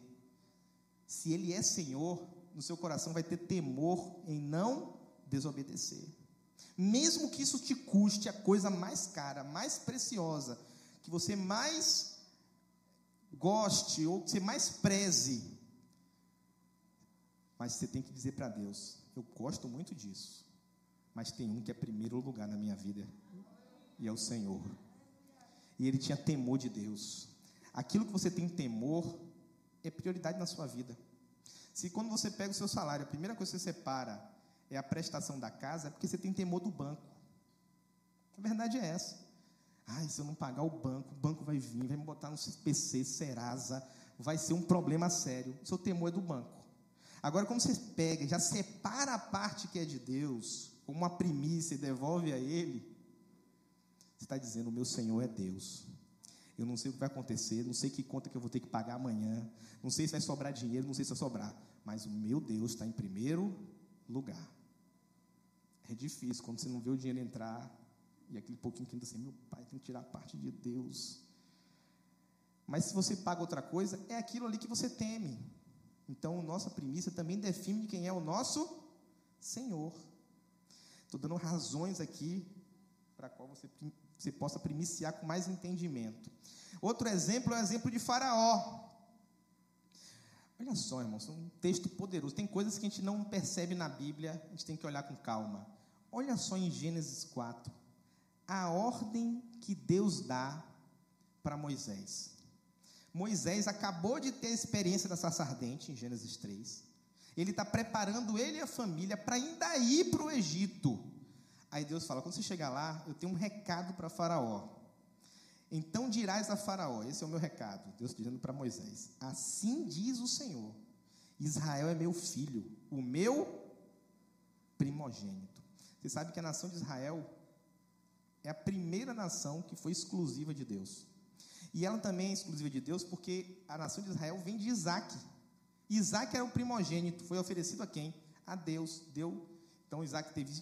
Se Ele é Senhor, no seu coração vai ter temor em não desobedecer. Mesmo que isso te custe a coisa mais cara, mais preciosa, que você mais goste ou que você mais preze, mas você tem que dizer para Deus: eu gosto muito disso, mas tem um que é primeiro lugar na minha vida, e é o Senhor. E ele tinha temor de Deus. Aquilo que você tem temor é prioridade na sua vida. Se quando você pega o seu salário, a primeira coisa que você separa é a prestação da casa, é porque você tem temor do banco. A verdade é essa. Ai, se eu não pagar o banco, o banco vai vir, vai me botar no PC, Serasa, vai ser um problema sério. O seu temor é do banco. Agora, quando você pega, já separa a parte que é de Deus, como uma primícia e devolve a Ele, você está dizendo: o meu Senhor é Deus. Eu não sei o que vai acontecer, não sei que conta que eu vou ter que pagar amanhã, não sei se vai sobrar dinheiro, não sei se vai sobrar, mas o meu Deus está em primeiro lugar. É difícil quando você não vê o dinheiro entrar, e aquele pouquinho que ainda assim, meu pai, tem que tirar parte de Deus. Mas se você paga outra coisa, é aquilo ali que você teme. Então, nossa primícia também define quem é o nosso Senhor. Estou dando razões aqui para qual você, você possa primiciar com mais entendimento. Outro exemplo é o exemplo de Faraó. Olha só, irmãos, um texto poderoso. Tem coisas que a gente não percebe na Bíblia, a gente tem que olhar com calma. Olha só em Gênesis 4 a ordem que Deus dá para Moisés. Moisés acabou de ter a experiência da sarça ardente, em Gênesis 3. Ele está preparando ele e a família para ainda ir para o Egito. Aí Deus fala: quando você chegar lá, eu tenho um recado para Faraó. Então dirás a Faraó: esse é o meu recado. Deus dizendo para Moisés: Assim diz o Senhor: Israel é meu filho, o meu primogênito. Você sabe que a nação de Israel é a primeira nação que foi exclusiva de Deus. E ela também é exclusiva de Deus porque a nação de Israel vem de Isaac. Isaac era o primogênito, foi oferecido a quem? A Deus. Deu. Então Isaac teve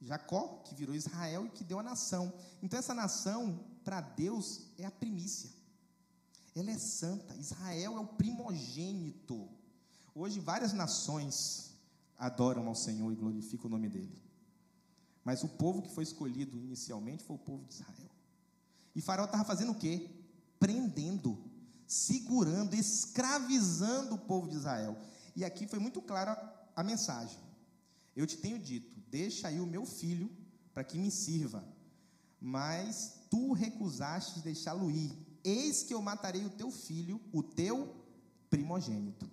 Jacó, que virou Israel e que deu a nação. Então essa nação, para Deus, é a primícia. Ela é santa. Israel é o primogênito. Hoje várias nações adoram ao Senhor e glorificam o nome dele. Mas o povo que foi escolhido inicialmente foi o povo de Israel. E Faraó estava fazendo o quê? Prendendo, segurando, escravizando o povo de Israel. E aqui foi muito clara a mensagem. Eu te tenho dito: deixa aí o meu filho para que me sirva. Mas tu recusaste deixá-lo ir. Eis que eu matarei o teu filho, o teu primogênito.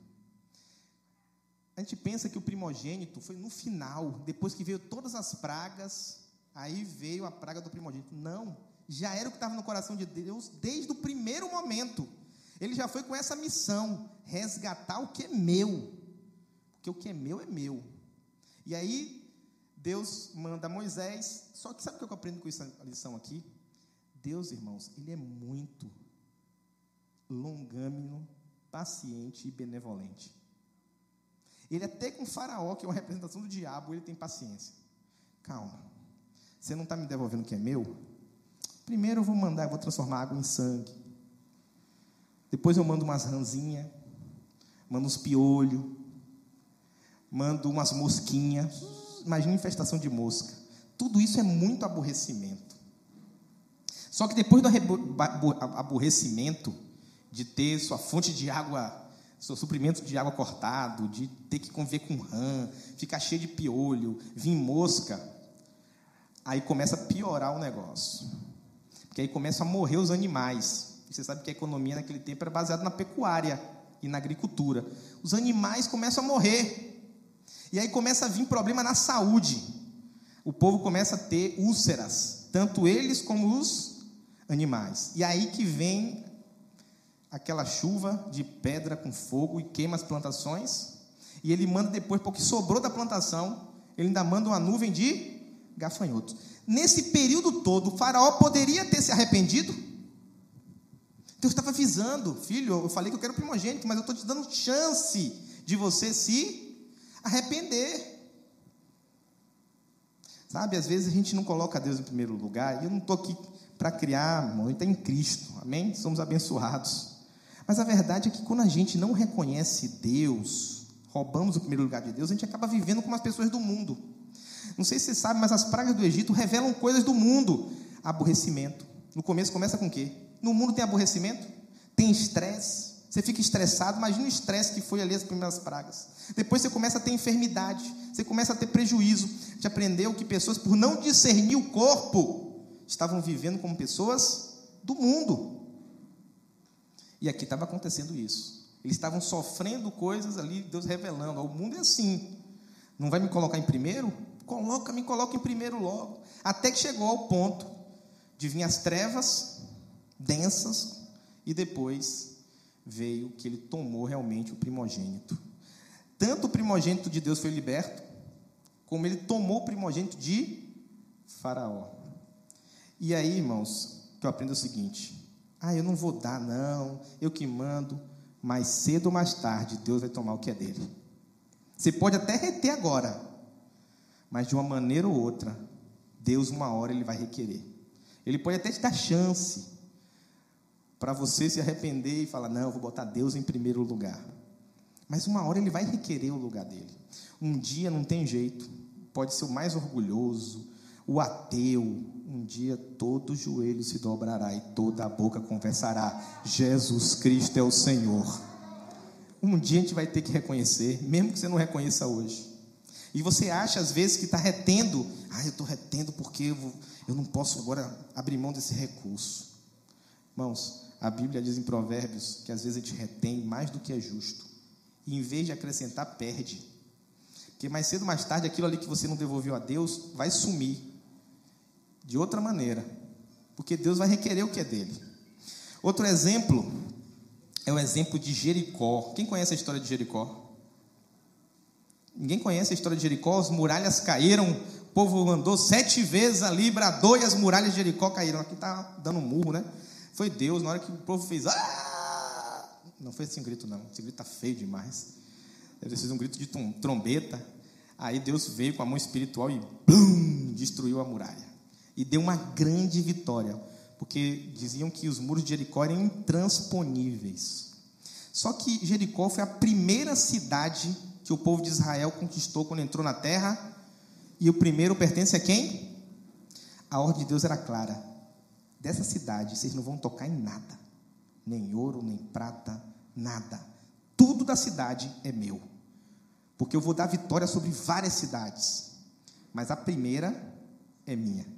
A gente pensa que o primogênito foi no final, depois que veio todas as pragas, aí veio a praga do primogênito. Não, já era o que estava no coração de Deus desde o primeiro momento. Ele já foi com essa missão: resgatar o que é meu. Porque o que é meu é meu. E aí, Deus manda Moisés. Só que sabe o que eu aprendo com essa lição aqui? Deus, irmãos, ele é muito longâmino, paciente e benevolente. Ele até com Faraó, que é uma representação do diabo, ele tem paciência. Calma. Você não está me devolvendo o que é meu? Primeiro eu vou mandar, eu vou transformar água em sangue. Depois eu mando umas ranzinhas, mando uns piolhos, mando umas mosquinhas. Imagina infestação de mosca. Tudo isso é muito aborrecimento. Só que depois do aborrecimento de ter sua fonte de água seu suprimento de água cortado, de ter que conviver com rã, ficar cheio de piolho, vir mosca, aí começa a piorar o negócio. Porque aí começam a morrer os animais. Você sabe que a economia naquele tempo era baseada na pecuária e na agricultura. Os animais começam a morrer. E aí começa a vir problema na saúde. O povo começa a ter úlceras, tanto eles como os animais. E aí que vem aquela chuva de pedra com fogo e queima as plantações. E ele manda depois, porque sobrou da plantação, ele ainda manda uma nuvem de gafanhotos. Nesse período todo, o faraó poderia ter se arrependido. Deus estava avisando, filho, eu falei que eu quero primogênito, mas eu estou te dando chance de você se arrepender. Sabe, às vezes a gente não coloca Deus em primeiro lugar, e eu não estou aqui para criar muito em Cristo, amém? Somos abençoados. Mas a verdade é que quando a gente não reconhece Deus, roubamos o primeiro lugar de Deus, a gente acaba vivendo como as pessoas do mundo. Não sei se você sabe, mas as pragas do Egito revelam coisas do mundo. Aborrecimento. No começo começa com o quê? No mundo tem aborrecimento, tem estresse. Você fica estressado, imagina o estresse que foi ali as primeiras pragas. Depois você começa a ter enfermidade, você começa a ter prejuízo. A gente aprendeu que pessoas, por não discernir o corpo, estavam vivendo como pessoas do mundo. E aqui estava acontecendo isso. Eles estavam sofrendo coisas ali, Deus revelando. O mundo é assim. Não vai me colocar em primeiro? Coloca, me coloca em primeiro logo. Até que chegou ao ponto de vir as trevas densas e depois veio que ele tomou realmente o primogênito. Tanto o primogênito de Deus foi liberto, como ele tomou o primogênito de Faraó. E aí, irmãos, que eu aprendo o seguinte: ah, eu não vou dar, não, eu que mando. Mais cedo ou mais tarde, Deus vai tomar o que é dele. Você pode até reter agora, mas de uma maneira ou outra, Deus, uma hora, ele vai requerer. Ele pode até te dar chance para você se arrepender e falar: não, vou botar Deus em primeiro lugar. Mas uma hora ele vai requerer o lugar dele. Um dia não tem jeito, pode ser o mais orgulhoso, o ateu, um dia todo joelho se dobrará e toda a boca confessará: Jesus Cristo é o Senhor. Um dia a gente vai ter que reconhecer, mesmo que você não reconheça hoje. E você acha às vezes que está retendo, ah, eu estou retendo porque eu, vou, eu não posso agora abrir mão desse recurso. Irmãos, a Bíblia diz em Provérbios que às vezes a gente retém mais do que é justo. E em vez de acrescentar, perde. Porque mais cedo ou mais tarde, aquilo ali que você não devolveu a Deus vai sumir de outra maneira, porque Deus vai requerer o que é dele. Outro exemplo é o exemplo de Jericó. Quem conhece a história de Jericó? Ninguém conhece a história de Jericó? As muralhas caíram, o povo andou sete vezes ali, bradou e as muralhas de Jericó caíram. Aqui está dando um murro, né? Foi Deus, na hora que o povo fez. Ah! Não foi esse um grito, não. Esse grito está feio demais. Deve ter um grito de trombeta. Aí Deus veio com a mão espiritual e! Destruiu a muralha e deu uma grande vitória, porque diziam que os muros de Jericó eram intransponíveis. Só que Jericó foi a primeira cidade que o povo de Israel conquistou quando entrou na terra, e o primeiro pertence a quem? A ordem de Deus era clara: dessa cidade vocês não vão tocar em nada, nem ouro, nem prata, nada. Tudo da cidade é meu, porque eu vou dar vitória sobre várias cidades, mas a primeira é minha.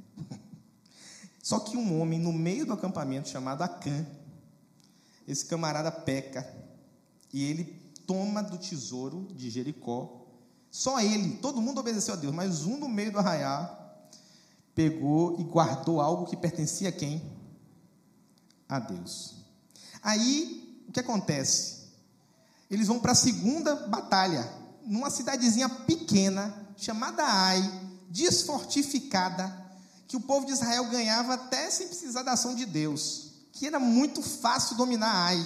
Só que um homem no meio do acampamento chamado Acã, esse camarada peca e ele toma do tesouro de Jericó. Só ele, todo mundo obedeceu a Deus, mas um no meio do arraial pegou e guardou algo que pertencia a quem? A Deus. Aí, o que acontece? Eles vão para a segunda batalha, numa cidadezinha pequena, chamada Ai, desfortificada, que o povo de Israel ganhava até sem precisar da ação de Deus, que era muito fácil dominar Ai.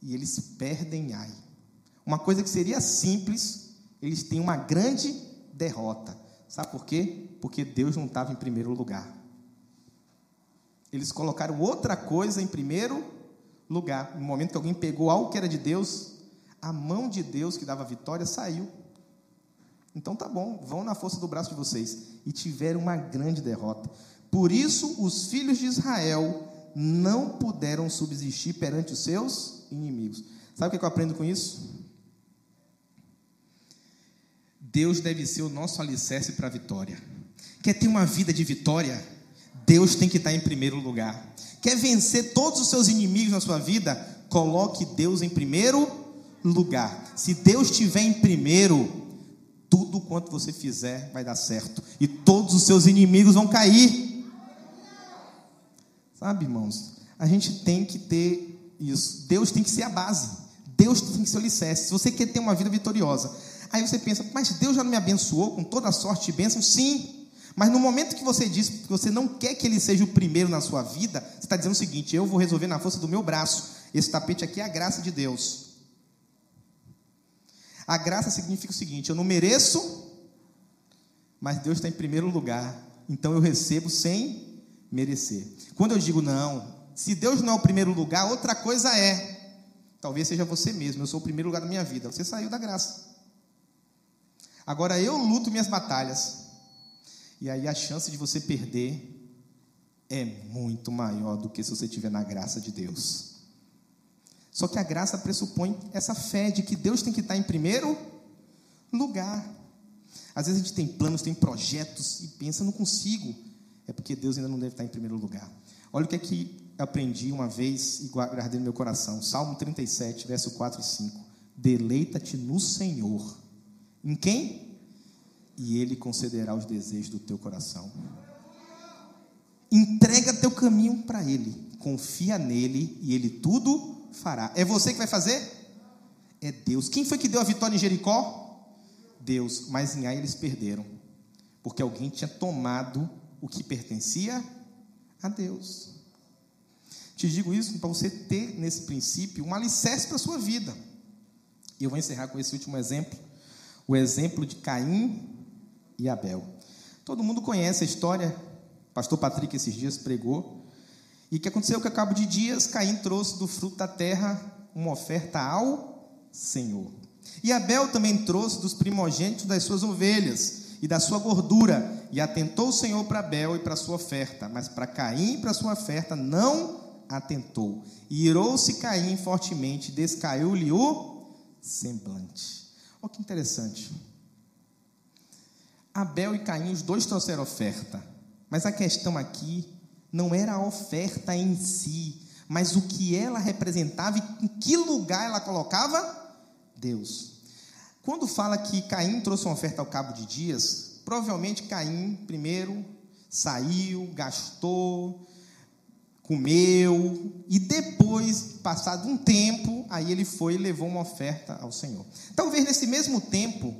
E eles perdem Ai. Uma coisa que seria simples, eles têm uma grande derrota. Sabe por quê? Porque Deus não estava em primeiro lugar. Eles colocaram outra coisa em primeiro lugar. No momento que alguém pegou algo que era de Deus, a mão de Deus que dava vitória saiu. Então tá bom, vão na força do braço de vocês. E tiveram uma grande derrota. Por isso, os filhos de Israel não puderam subsistir perante os seus inimigos. Sabe o que eu aprendo com isso? Deus deve ser o nosso alicerce para a vitória. Quer ter uma vida de vitória? Deus tem que estar em primeiro lugar. Quer vencer todos os seus inimigos na sua vida? Coloque Deus em primeiro lugar. Se Deus estiver em primeiro, tudo quanto você fizer vai dar certo. E todos os seus inimigos vão cair. Sabe, irmãos? A gente tem que ter isso. Deus tem que ser a base. Deus tem que ser o alicerce. Se você quer ter uma vida vitoriosa, aí você pensa, mas Deus já não me abençoou com toda a sorte de bênçãos? Sim. Mas no momento que você diz que você não quer que ele seja o primeiro na sua vida, você está dizendo o seguinte: eu vou resolver na força do meu braço. Esse tapete aqui é a graça de Deus. A graça significa o seguinte: eu não mereço, mas Deus está em primeiro lugar, então eu recebo sem merecer. Quando eu digo não, se Deus não é o primeiro lugar, outra coisa é. Talvez seja você mesmo, eu sou o primeiro lugar da minha vida. Você saiu da graça. Agora eu luto minhas batalhas. E aí a chance de você perder é muito maior do que se você estiver na graça de Deus. Só que a graça pressupõe essa fé de que Deus tem que estar em primeiro lugar. Às vezes a gente tem planos, tem projetos e pensa, não consigo. É porque Deus ainda não deve estar em primeiro lugar. Olha o que é que aprendi uma vez e guardei no meu coração. Salmo 37, verso 4 e 5. Deleita-te no Senhor. Em quem? E Ele concederá os desejos do teu coração. Entrega teu caminho para Ele. Confia nele e Ele tudo fará. É você que vai fazer? É Deus. Quem foi que deu a vitória em Jericó? Deus. Mas em Ai eles perderam. Porque alguém tinha tomado o que pertencia a Deus. Te digo isso para você ter nesse princípio um alicerce para a sua vida. E eu vou encerrar com esse último exemplo. O exemplo de Caim e Abel. Todo mundo conhece a história. Pastor Patrick esses dias pregou e o que aconteceu que, ao cabo de dias, Caim trouxe do fruto da terra uma oferta ao Senhor. E Abel também trouxe dos primogênitos das suas ovelhas e da sua gordura, e atentou o Senhor para Abel e para sua oferta, mas para Caim e para sua oferta não atentou. E irou-se Caim fortemente, descaiu-lhe o semblante. Olha que interessante. Abel e Caim, os dois trouxeram oferta, mas a questão aqui não era a oferta em si, mas o que ela representava e em que lugar ela colocava Deus. Quando fala que Caim trouxe uma oferta ao cabo de dias, provavelmente Caim primeiro saiu, gastou, comeu e depois, passado um tempo, aí ele foi e levou uma oferta ao Senhor. Talvez nesse mesmo tempo,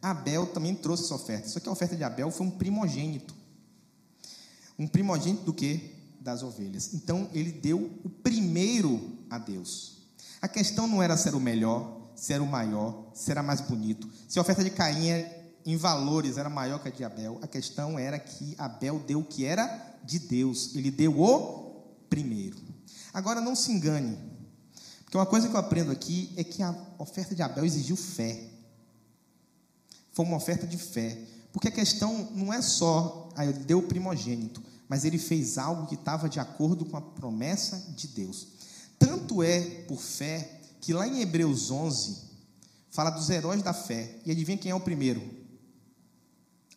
Abel também trouxe essa oferta. Só que a oferta de Abel foi um primogênito um primogênito do que? Das ovelhas. Então ele deu o primeiro a Deus. A questão não era ser o melhor, se era o maior, se era mais bonito. Se a oferta de Caim em valores era maior que a de Abel, a questão era que Abel deu o que era de Deus. Ele deu o primeiro. Agora não se engane, porque uma coisa que eu aprendo aqui é que a oferta de Abel exigiu fé. Foi uma oferta de fé. Porque a questão não é só, ah, ele deu o primogênito, mas ele fez algo que estava de acordo com a promessa de Deus. Tanto é por fé que lá em Hebreus 11 fala dos heróis da fé. E adivinha quem é o primeiro?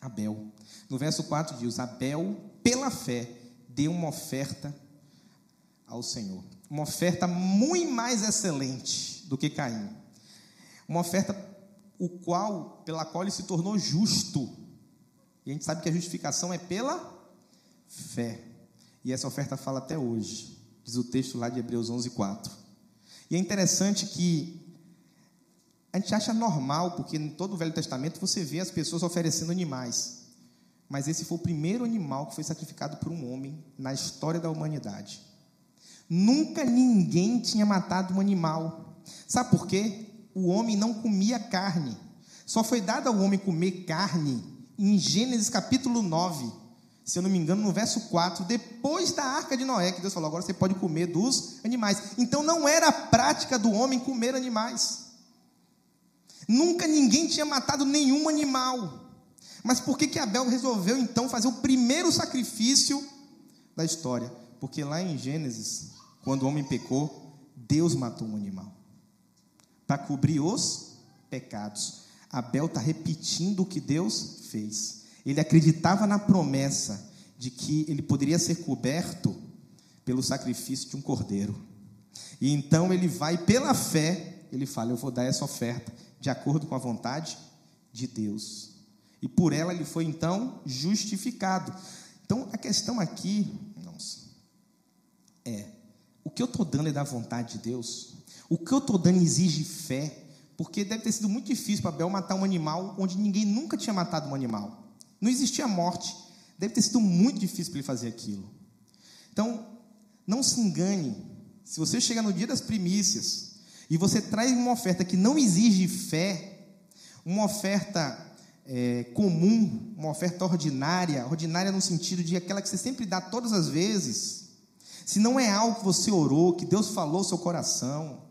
Abel. No verso 4 diz: Abel, pela fé, deu uma oferta ao Senhor. Uma oferta muito mais excelente do que Caim. Uma oferta o qual, pela qual ele se tornou justo e a gente sabe que a justificação é pela fé. E essa oferta fala até hoje. Diz o texto lá de Hebreus 11, 4. E é interessante que a gente acha normal, porque em todo o Velho Testamento você vê as pessoas oferecendo animais. Mas esse foi o primeiro animal que foi sacrificado por um homem na história da humanidade. Nunca ninguém tinha matado um animal. Sabe por quê? O homem não comia carne. Só foi dado ao homem comer carne em Gênesis capítulo 9, se eu não me engano, no verso 4, depois da arca de Noé, que Deus falou: agora você pode comer dos animais. Então não era a prática do homem comer animais. Nunca ninguém tinha matado nenhum animal. Mas por que, que Abel resolveu então fazer o primeiro sacrifício da história? Porque lá em Gênesis, quando o homem pecou, Deus matou um animal para cobrir os pecados. Abel está repetindo o que Deus fez. Ele acreditava na promessa de que ele poderia ser coberto pelo sacrifício de um cordeiro. E então ele vai pela fé, ele fala: Eu vou dar essa oferta de acordo com a vontade de Deus. E por ela ele foi então justificado. Então a questão aqui, nossa, é: o que eu estou dando é da vontade de Deus? O que eu estou dando exige fé? Porque deve ter sido muito difícil para Abel matar um animal onde ninguém nunca tinha matado um animal. Não existia morte. Deve ter sido muito difícil para ele fazer aquilo. Então, não se engane. Se você chega no dia das primícias e você traz uma oferta que não exige fé, uma oferta é, comum, uma oferta ordinária, ordinária no sentido de aquela que você sempre dá todas as vezes, se não é algo que você orou, que Deus falou seu coração,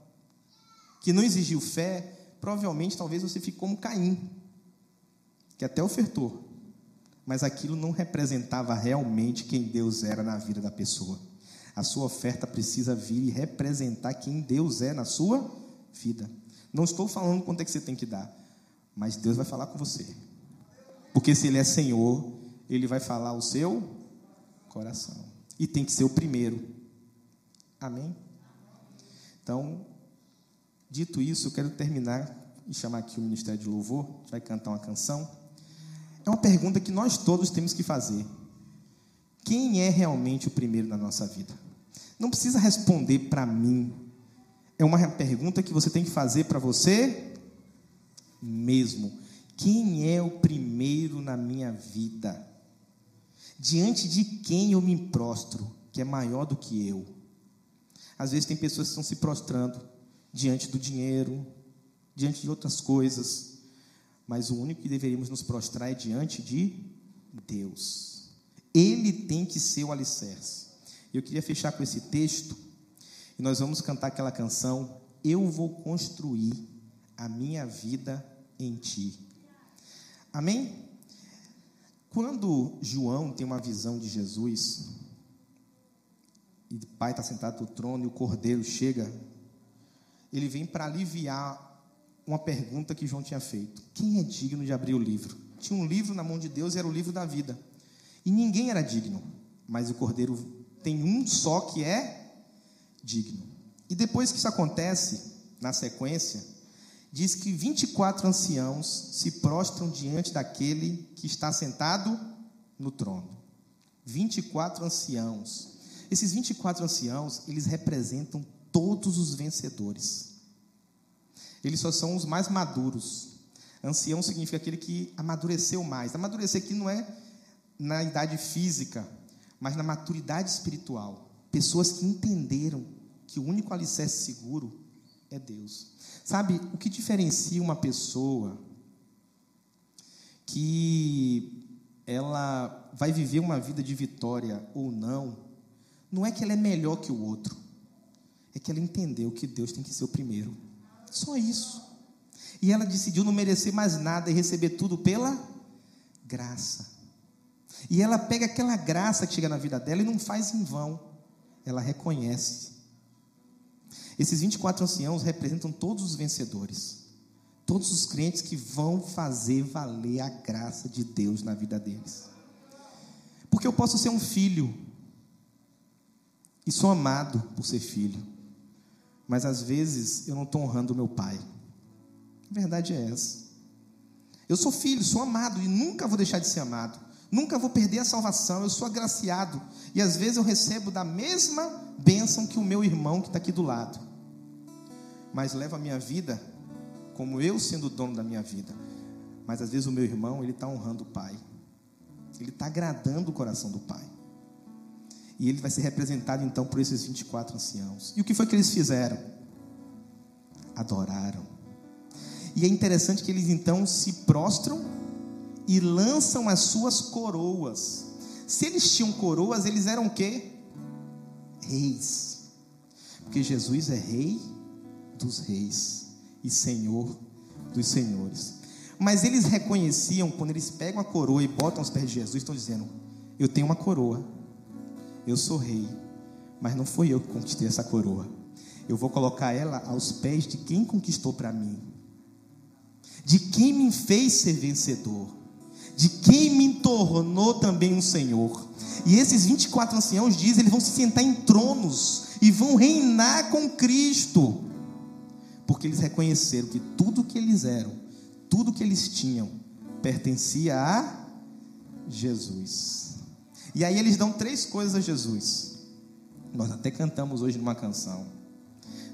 que não exigiu fé, provavelmente talvez você fique como Caim, que até ofertou, mas aquilo não representava realmente quem Deus era na vida da pessoa. A sua oferta precisa vir e representar quem Deus é na sua vida. Não estou falando quanto é que você tem que dar, mas Deus vai falar com você. Porque se Ele é Senhor, Ele vai falar o seu coração. E tem que ser o primeiro. Amém? Então, Dito isso, eu quero terminar e chamar aqui o Ministério de Louvor, vai cantar uma canção. É uma pergunta que nós todos temos que fazer. Quem é realmente o primeiro na nossa vida? Não precisa responder para mim. É uma pergunta que você tem que fazer para você mesmo. Quem é o primeiro na minha vida? Diante de quem eu me prostro, que é maior do que eu? Às vezes tem pessoas que estão se prostrando diante do dinheiro, diante de outras coisas, mas o único que deveríamos nos prostrar é diante de Deus. Ele tem que ser o alicerce. Eu queria fechar com esse texto e nós vamos cantar aquela canção Eu vou construir a minha vida em ti. Amém? Quando João tem uma visão de Jesus, e o pai está sentado no trono e o cordeiro chega ele vem para aliviar uma pergunta que João tinha feito: quem é digno de abrir o livro? Tinha um livro na mão de Deus e era o livro da vida. E ninguém era digno, mas o cordeiro tem um só que é digno. E depois que isso acontece, na sequência, diz que 24 anciãos se prostram diante daquele que está sentado no trono. 24 anciãos. Esses 24 anciãos, eles representam todos os vencedores. Eles só são os mais maduros. Ancião significa aquele que amadureceu mais. Amadurecer aqui não é na idade física, mas na maturidade espiritual. Pessoas que entenderam que o único alicerce seguro é Deus. Sabe, o que diferencia uma pessoa que ela vai viver uma vida de vitória ou não, não é que ela é melhor que o outro é que ela entendeu que Deus tem que ser o primeiro. Só isso. E ela decidiu não merecer mais nada e receber tudo pela graça. E ela pega aquela graça que chega na vida dela e não faz em vão. Ela reconhece. Esses 24 anciãos representam todos os vencedores. Todos os crentes que vão fazer valer a graça de Deus na vida deles. Porque eu posso ser um filho e sou amado por ser filho mas às vezes eu não estou honrando o meu pai. A verdade é essa. Eu sou filho, sou amado e nunca vou deixar de ser amado. Nunca vou perder a salvação, eu sou agraciado. E às vezes eu recebo da mesma bênção que o meu irmão que está aqui do lado. Mas levo a minha vida como eu sendo o dono da minha vida. Mas às vezes o meu irmão, ele está honrando o pai. Ele está agradando o coração do pai. E ele vai ser representado então por esses 24 anciãos. E o que foi que eles fizeram? Adoraram. E é interessante que eles então se prostram e lançam as suas coroas. Se eles tinham coroas, eles eram o quê? Reis. Porque Jesus é rei dos reis e senhor dos senhores. Mas eles reconheciam, quando eles pegam a coroa e botam aos pés de Jesus, estão dizendo: Eu tenho uma coroa eu sou rei, mas não foi eu que conquistei essa coroa. Eu vou colocar ela aos pés de quem conquistou para mim, de quem me fez ser vencedor, de quem me tornou também um Senhor. E esses 24 anciãos diz, eles vão se sentar em tronos e vão reinar com Cristo. Porque eles reconheceram que tudo que eles eram, tudo que eles tinham, pertencia a Jesus. E aí eles dão três coisas a Jesus. Nós até cantamos hoje numa canção.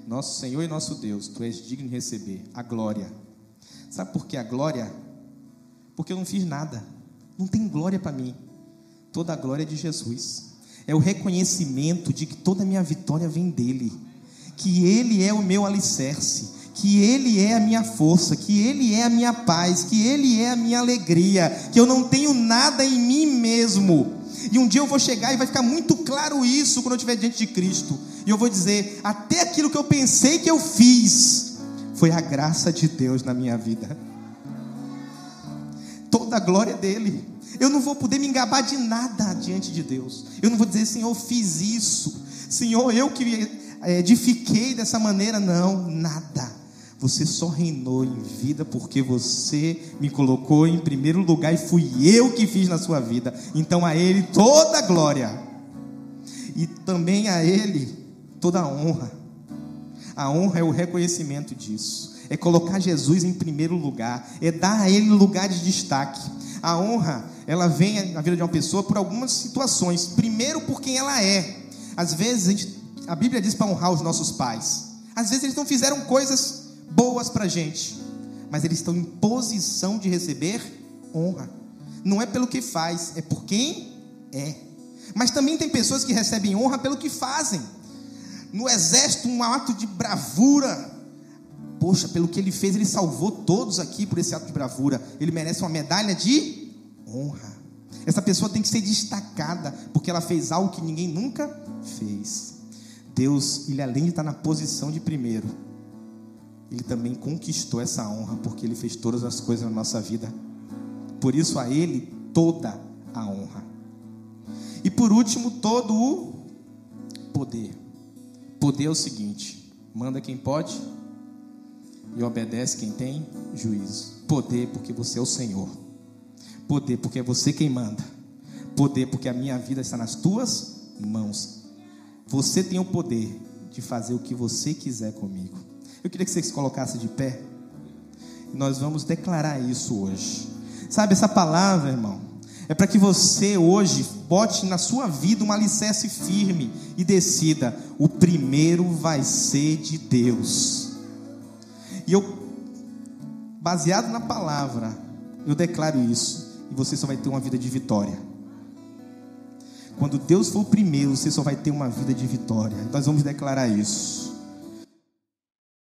Nosso Senhor e nosso Deus, tu és digno de receber a glória. Sabe por que a glória? Porque eu não fiz nada. Não tem glória para mim. Toda a glória é de Jesus. É o reconhecimento de que toda a minha vitória vem dele. Que ele é o meu alicerce que Ele é a minha força, que Ele é a minha paz, que Ele é a minha alegria, que eu não tenho nada em mim mesmo. E um dia eu vou chegar e vai ficar muito claro isso quando eu estiver diante de Cristo. E eu vou dizer: até aquilo que eu pensei que eu fiz, foi a graça de Deus na minha vida. Toda a glória dele. Eu não vou poder me engabar de nada diante de Deus. Eu não vou dizer, Senhor, fiz isso. Senhor, eu que eh, edifiquei dessa maneira. Não, nada. Você só reinou em vida porque você me colocou em primeiro lugar e fui eu que fiz na sua vida. Então a Ele toda a glória e também a Ele toda a honra. A honra é o reconhecimento disso, é colocar Jesus em primeiro lugar, é dar a Ele lugar de destaque. A honra, ela vem na vida de uma pessoa por algumas situações. Primeiro, por quem ela é. Às vezes, a, gente, a Bíblia diz para honrar os nossos pais. Às vezes, eles não fizeram coisas boas para a gente, mas eles estão em posição de receber honra. Não é pelo que faz, é por quem é. Mas também tem pessoas que recebem honra pelo que fazem. No exército, um ato de bravura. Poxa, pelo que ele fez, ele salvou todos aqui por esse ato de bravura. Ele merece uma medalha de honra. Essa pessoa tem que ser destacada, porque ela fez algo que ninguém nunca fez. Deus, ele além de estar na posição de primeiro, ele também conquistou essa honra, porque ele fez todas as coisas na nossa vida. Por isso, a ele toda a honra. E por último, todo o poder. Poder é o seguinte: manda quem pode e obedece quem tem juízo. Poder, porque você é o Senhor. Poder, porque é você quem manda. Poder, porque a minha vida está nas tuas mãos. Você tem o poder de fazer o que você quiser comigo. Eu queria que você se colocasse de pé. Nós vamos declarar isso hoje. Sabe, essa palavra, irmão, é para que você hoje bote na sua vida um alicerce firme e decida: o primeiro vai ser de Deus. E eu, baseado na palavra, eu declaro isso. E você só vai ter uma vida de vitória. Quando Deus for o primeiro, você só vai ter uma vida de vitória. Nós vamos declarar isso.